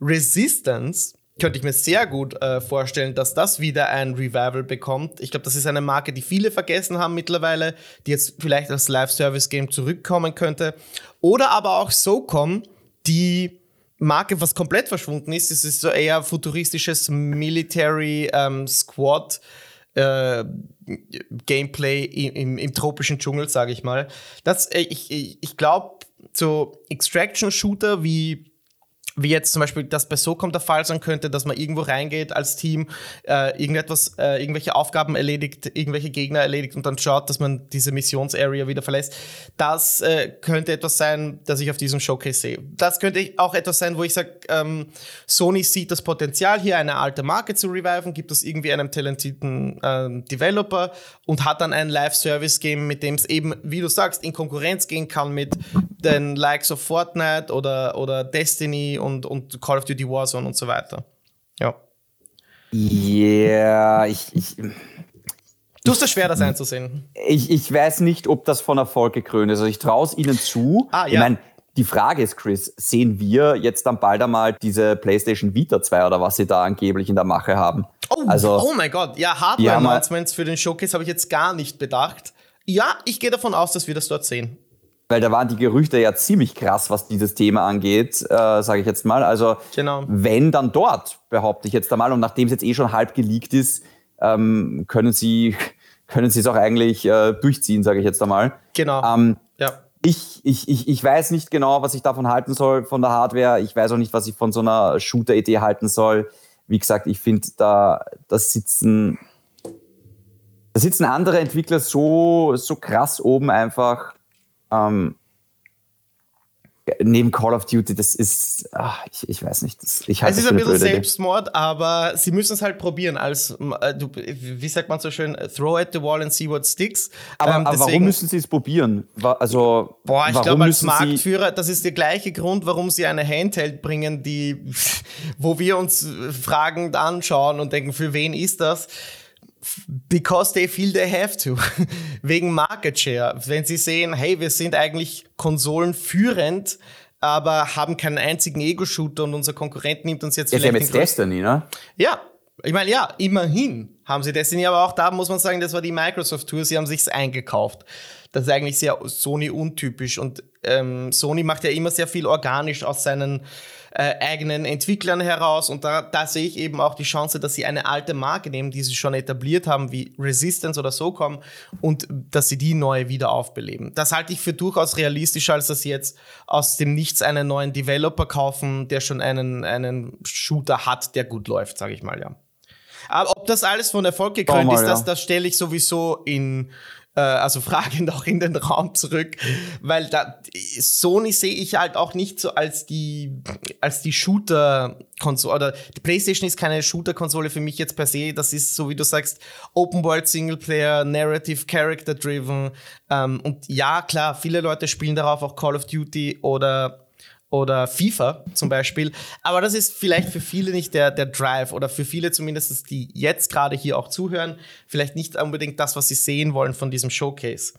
C: Resistance könnte ich mir sehr gut äh, vorstellen, dass das wieder ein Revival bekommt. Ich glaube, das ist eine Marke, die viele vergessen haben mittlerweile, die jetzt vielleicht als Live-Service-Game zurückkommen könnte. Oder aber auch SOCOM, die Marke, was komplett verschwunden ist. Es ist so eher futuristisches Military ähm, Squad. Äh, Gameplay im, im, im, tropischen Dschungel, sage ich mal. Das, äh, ich ich, ich glaube, so Extraction-Shooter wie wie jetzt zum Beispiel das bei SOCOM der Fall sein könnte, dass man irgendwo reingeht als Team, äh, irgendetwas, äh, irgendwelche Aufgaben erledigt, irgendwelche Gegner erledigt und dann schaut, dass man diese Missionsarea wieder verlässt. Das äh, könnte etwas sein, das ich auf diesem Showcase sehe. Das könnte auch etwas sein, wo ich sage, ähm, Sony sieht das Potenzial, hier eine alte Marke zu reviven, gibt es irgendwie einem talentierten ähm, Developer und hat dann ein Live-Service-Game, mit dem es eben, wie du sagst, in Konkurrenz gehen kann mit den Likes of Fortnite oder, oder Destiny und, und Call of Duty Warzone und so weiter. Ja.
A: Ja, yeah, ich, ich.
C: Du hast es schwer, das einzusehen.
A: Ich, ich weiß nicht, ob das von Erfolg gekrönt ist. Also ich traue es ihnen zu. Ah, ja. Ich meine, die Frage ist, Chris, sehen wir jetzt dann bald einmal diese PlayStation Vita 2 oder was sie da angeblich in der Mache haben?
C: Oh, also, oh mein Gott, ja, Hardware-Announcements für den Showcase habe ich jetzt gar nicht bedacht. Ja, ich gehe davon aus, dass wir das dort sehen.
A: Weil da waren die Gerüchte ja ziemlich krass, was dieses Thema angeht, äh, sage ich jetzt mal. Also genau. wenn, dann dort, behaupte ich jetzt einmal. Und nachdem es jetzt eh schon halb geleakt ist, ähm, können sie können sie es auch eigentlich äh, durchziehen, sage ich jetzt einmal.
C: Genau.
A: Ähm, ja. Ich, ich, ich, ich weiß nicht genau, was ich davon halten soll, von der Hardware. Ich weiß auch nicht, was ich von so einer Shooter-Idee halten soll. Wie gesagt, ich finde, da, da sitzen da sitzen andere Entwickler so, so krass oben einfach. Ähm, neben Call of Duty, das ist, ach, ich, ich weiß nicht. Das, ich
C: es ist ein bisschen Selbstmord, aber sie müssen es halt probieren. Als, äh, du, wie sagt man so schön, throw at the wall and see what sticks.
A: Aber, ähm, aber warum müssen sie es probieren? Also,
C: boah, ich glaube, als Marktführer, das ist der gleiche Grund, warum sie eine Handheld bringen, die, wo wir uns fragend anschauen und denken, für wen ist das? Because they feel they have to. Wegen Market Share. Wenn sie sehen, hey, wir sind eigentlich konsolenführend, aber haben keinen einzigen Ego-Shooter und unser Konkurrent nimmt uns jetzt
A: ja, vielleicht. Sie haben jetzt Destiny, ne?
C: Ja. Ich meine, ja, immerhin haben sie Destiny, aber auch da muss man sagen, das war die Microsoft-Tour, sie haben sich's eingekauft. Das ist eigentlich sehr Sony untypisch und ähm, Sony macht ja immer sehr viel organisch aus seinen äh, eigenen Entwicklern heraus. Und da, da sehe ich eben auch die Chance, dass sie eine alte Marke nehmen, die sie schon etabliert haben, wie Resistance oder so kommen, und dass sie die neue wieder aufbeleben. Das halte ich für durchaus realistischer, als dass sie jetzt aus dem Nichts einen neuen Developer kaufen, der schon einen, einen Shooter hat, der gut läuft, sage ich mal, ja. Aber ob das alles von Erfolg gekrönt mal, ist, das, das stelle ich sowieso in äh, also fragend auch in den Raum zurück, weil da Sony sehe ich halt auch nicht so als die als die Shooter Konsole oder die PlayStation ist keine Shooter Konsole für mich jetzt per se, das ist so wie du sagst Open World Singleplayer, Narrative Character Driven ähm, und ja, klar, viele Leute spielen darauf auch Call of Duty oder oder FIFA zum Beispiel. Aber das ist vielleicht für viele nicht der, der Drive oder für viele zumindest, die jetzt gerade hier auch zuhören, vielleicht nicht unbedingt das, was sie sehen wollen von diesem Showcase.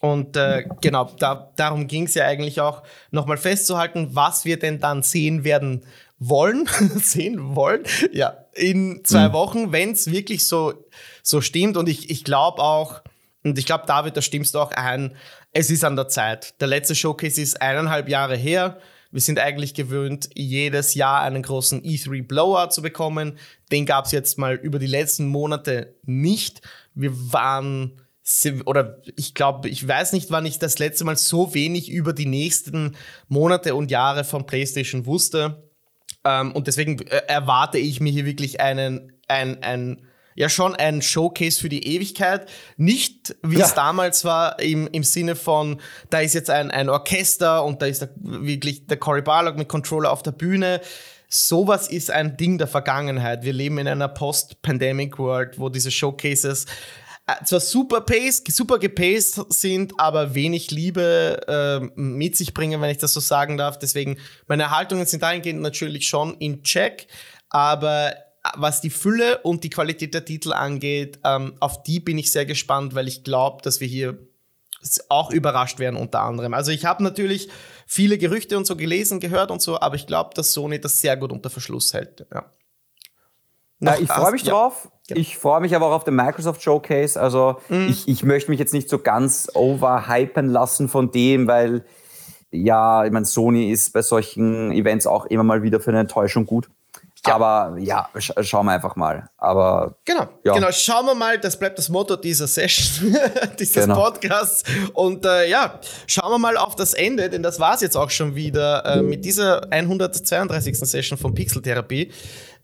C: Und äh, genau, da, darum ging es ja eigentlich auch, nochmal festzuhalten, was wir denn dann sehen werden wollen, sehen wollen, ja, in zwei mhm. Wochen, wenn es wirklich so, so stimmt. Und ich, ich glaube auch, und ich glaube, David, da stimmst du auch ein, es ist an der Zeit. Der letzte Showcase ist eineinhalb Jahre her. Wir sind eigentlich gewöhnt, jedes Jahr einen großen E3 Blowout zu bekommen. Den gab es jetzt mal über die letzten Monate nicht. Wir waren oder ich glaube, ich weiß nicht, wann ich das letzte Mal so wenig über die nächsten Monate und Jahre von PlayStation wusste. Ähm, und deswegen äh, erwarte ich mir hier wirklich einen, ein, ein ja schon ein Showcase für die Ewigkeit. Nicht, wie ja. es damals war, im, im Sinne von, da ist jetzt ein, ein Orchester und da ist der, wirklich der Cory Barlog mit Controller auf der Bühne. Sowas ist ein Ding der Vergangenheit. Wir leben in einer Post-Pandemic World, wo diese Showcases äh, zwar super paced, super gepaced sind, aber wenig Liebe äh, mit sich bringen, wenn ich das so sagen darf. Deswegen, meine Haltungen sind dahingehend natürlich schon in Check, aber was die Fülle und die Qualität der Titel angeht, ähm, auf die bin ich sehr gespannt, weil ich glaube, dass wir hier auch überrascht werden unter anderem. Also ich habe natürlich viele Gerüchte und so gelesen, gehört und so, aber ich glaube, dass Sony das sehr gut unter Verschluss hält. Ja.
A: Na, ich freue mich ja. drauf. Genau. Ich freue mich aber auch auf den Microsoft Showcase. Also mhm. ich, ich möchte mich jetzt nicht so ganz overhypen lassen von dem, weil ja, ich meine, Sony ist bei solchen Events auch immer mal wieder für eine Enttäuschung gut. Ja. Aber ja, sch schauen wir einfach mal. Aber
C: genau, ja. genau, schauen wir mal. Das bleibt das Motto dieser Session, dieses genau. Podcasts. Und äh, ja, schauen wir mal auf das Ende, denn das war es jetzt auch schon wieder äh, mit dieser 132. Session von Pixeltherapie.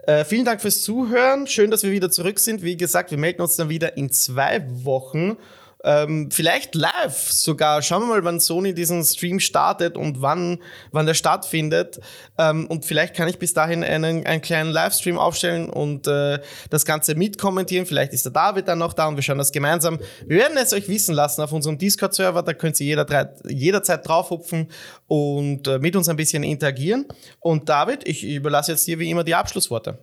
C: Äh, vielen Dank fürs Zuhören. Schön, dass wir wieder zurück sind. Wie gesagt, wir melden uns dann wieder in zwei Wochen. Ähm, vielleicht live sogar. Schauen wir mal, wann Sony diesen Stream startet und wann, wann der stattfindet. Ähm, und vielleicht kann ich bis dahin einen, einen kleinen Livestream aufstellen und äh, das Ganze mitkommentieren. Vielleicht ist der David dann noch da und wir schauen das gemeinsam. Wir werden es euch wissen lassen auf unserem Discord-Server. Da könnt ihr jeder, jederzeit draufhupfen und äh, mit uns ein bisschen interagieren. Und David, ich überlasse jetzt dir wie immer die Abschlussworte.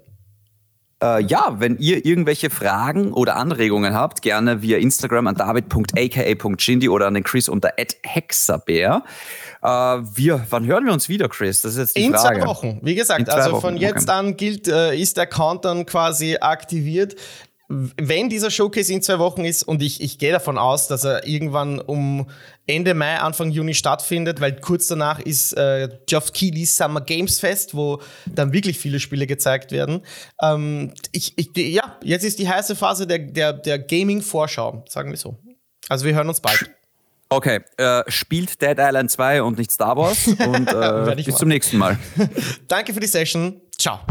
A: Äh, ja, wenn ihr irgendwelche Fragen oder Anregungen habt, gerne via Instagram an david.aka.shindy oder an den Chris unter hexabär. Äh, wir, wann hören wir uns wieder, Chris? Das ist jetzt die
C: In
A: Frage.
C: zwei Wochen. Wie gesagt, also Wochen. von jetzt okay. an gilt, äh, ist der Countdown quasi aktiviert. Wenn dieser Showcase in zwei Wochen ist, und ich, ich gehe davon aus, dass er irgendwann um Ende Mai, Anfang Juni stattfindet, weil kurz danach ist äh, Geoff Keighley's Summer Games Fest, wo dann wirklich viele Spiele gezeigt werden. Ähm, ich, ich, ja, jetzt ist die heiße Phase der, der, der Gaming-Vorschau, sagen wir so. Also wir hören uns bald.
A: Okay, äh, spielt Dead Island 2 und nicht Star Wars und äh, bis zum nächsten Mal.
C: Danke für die Session. Ciao.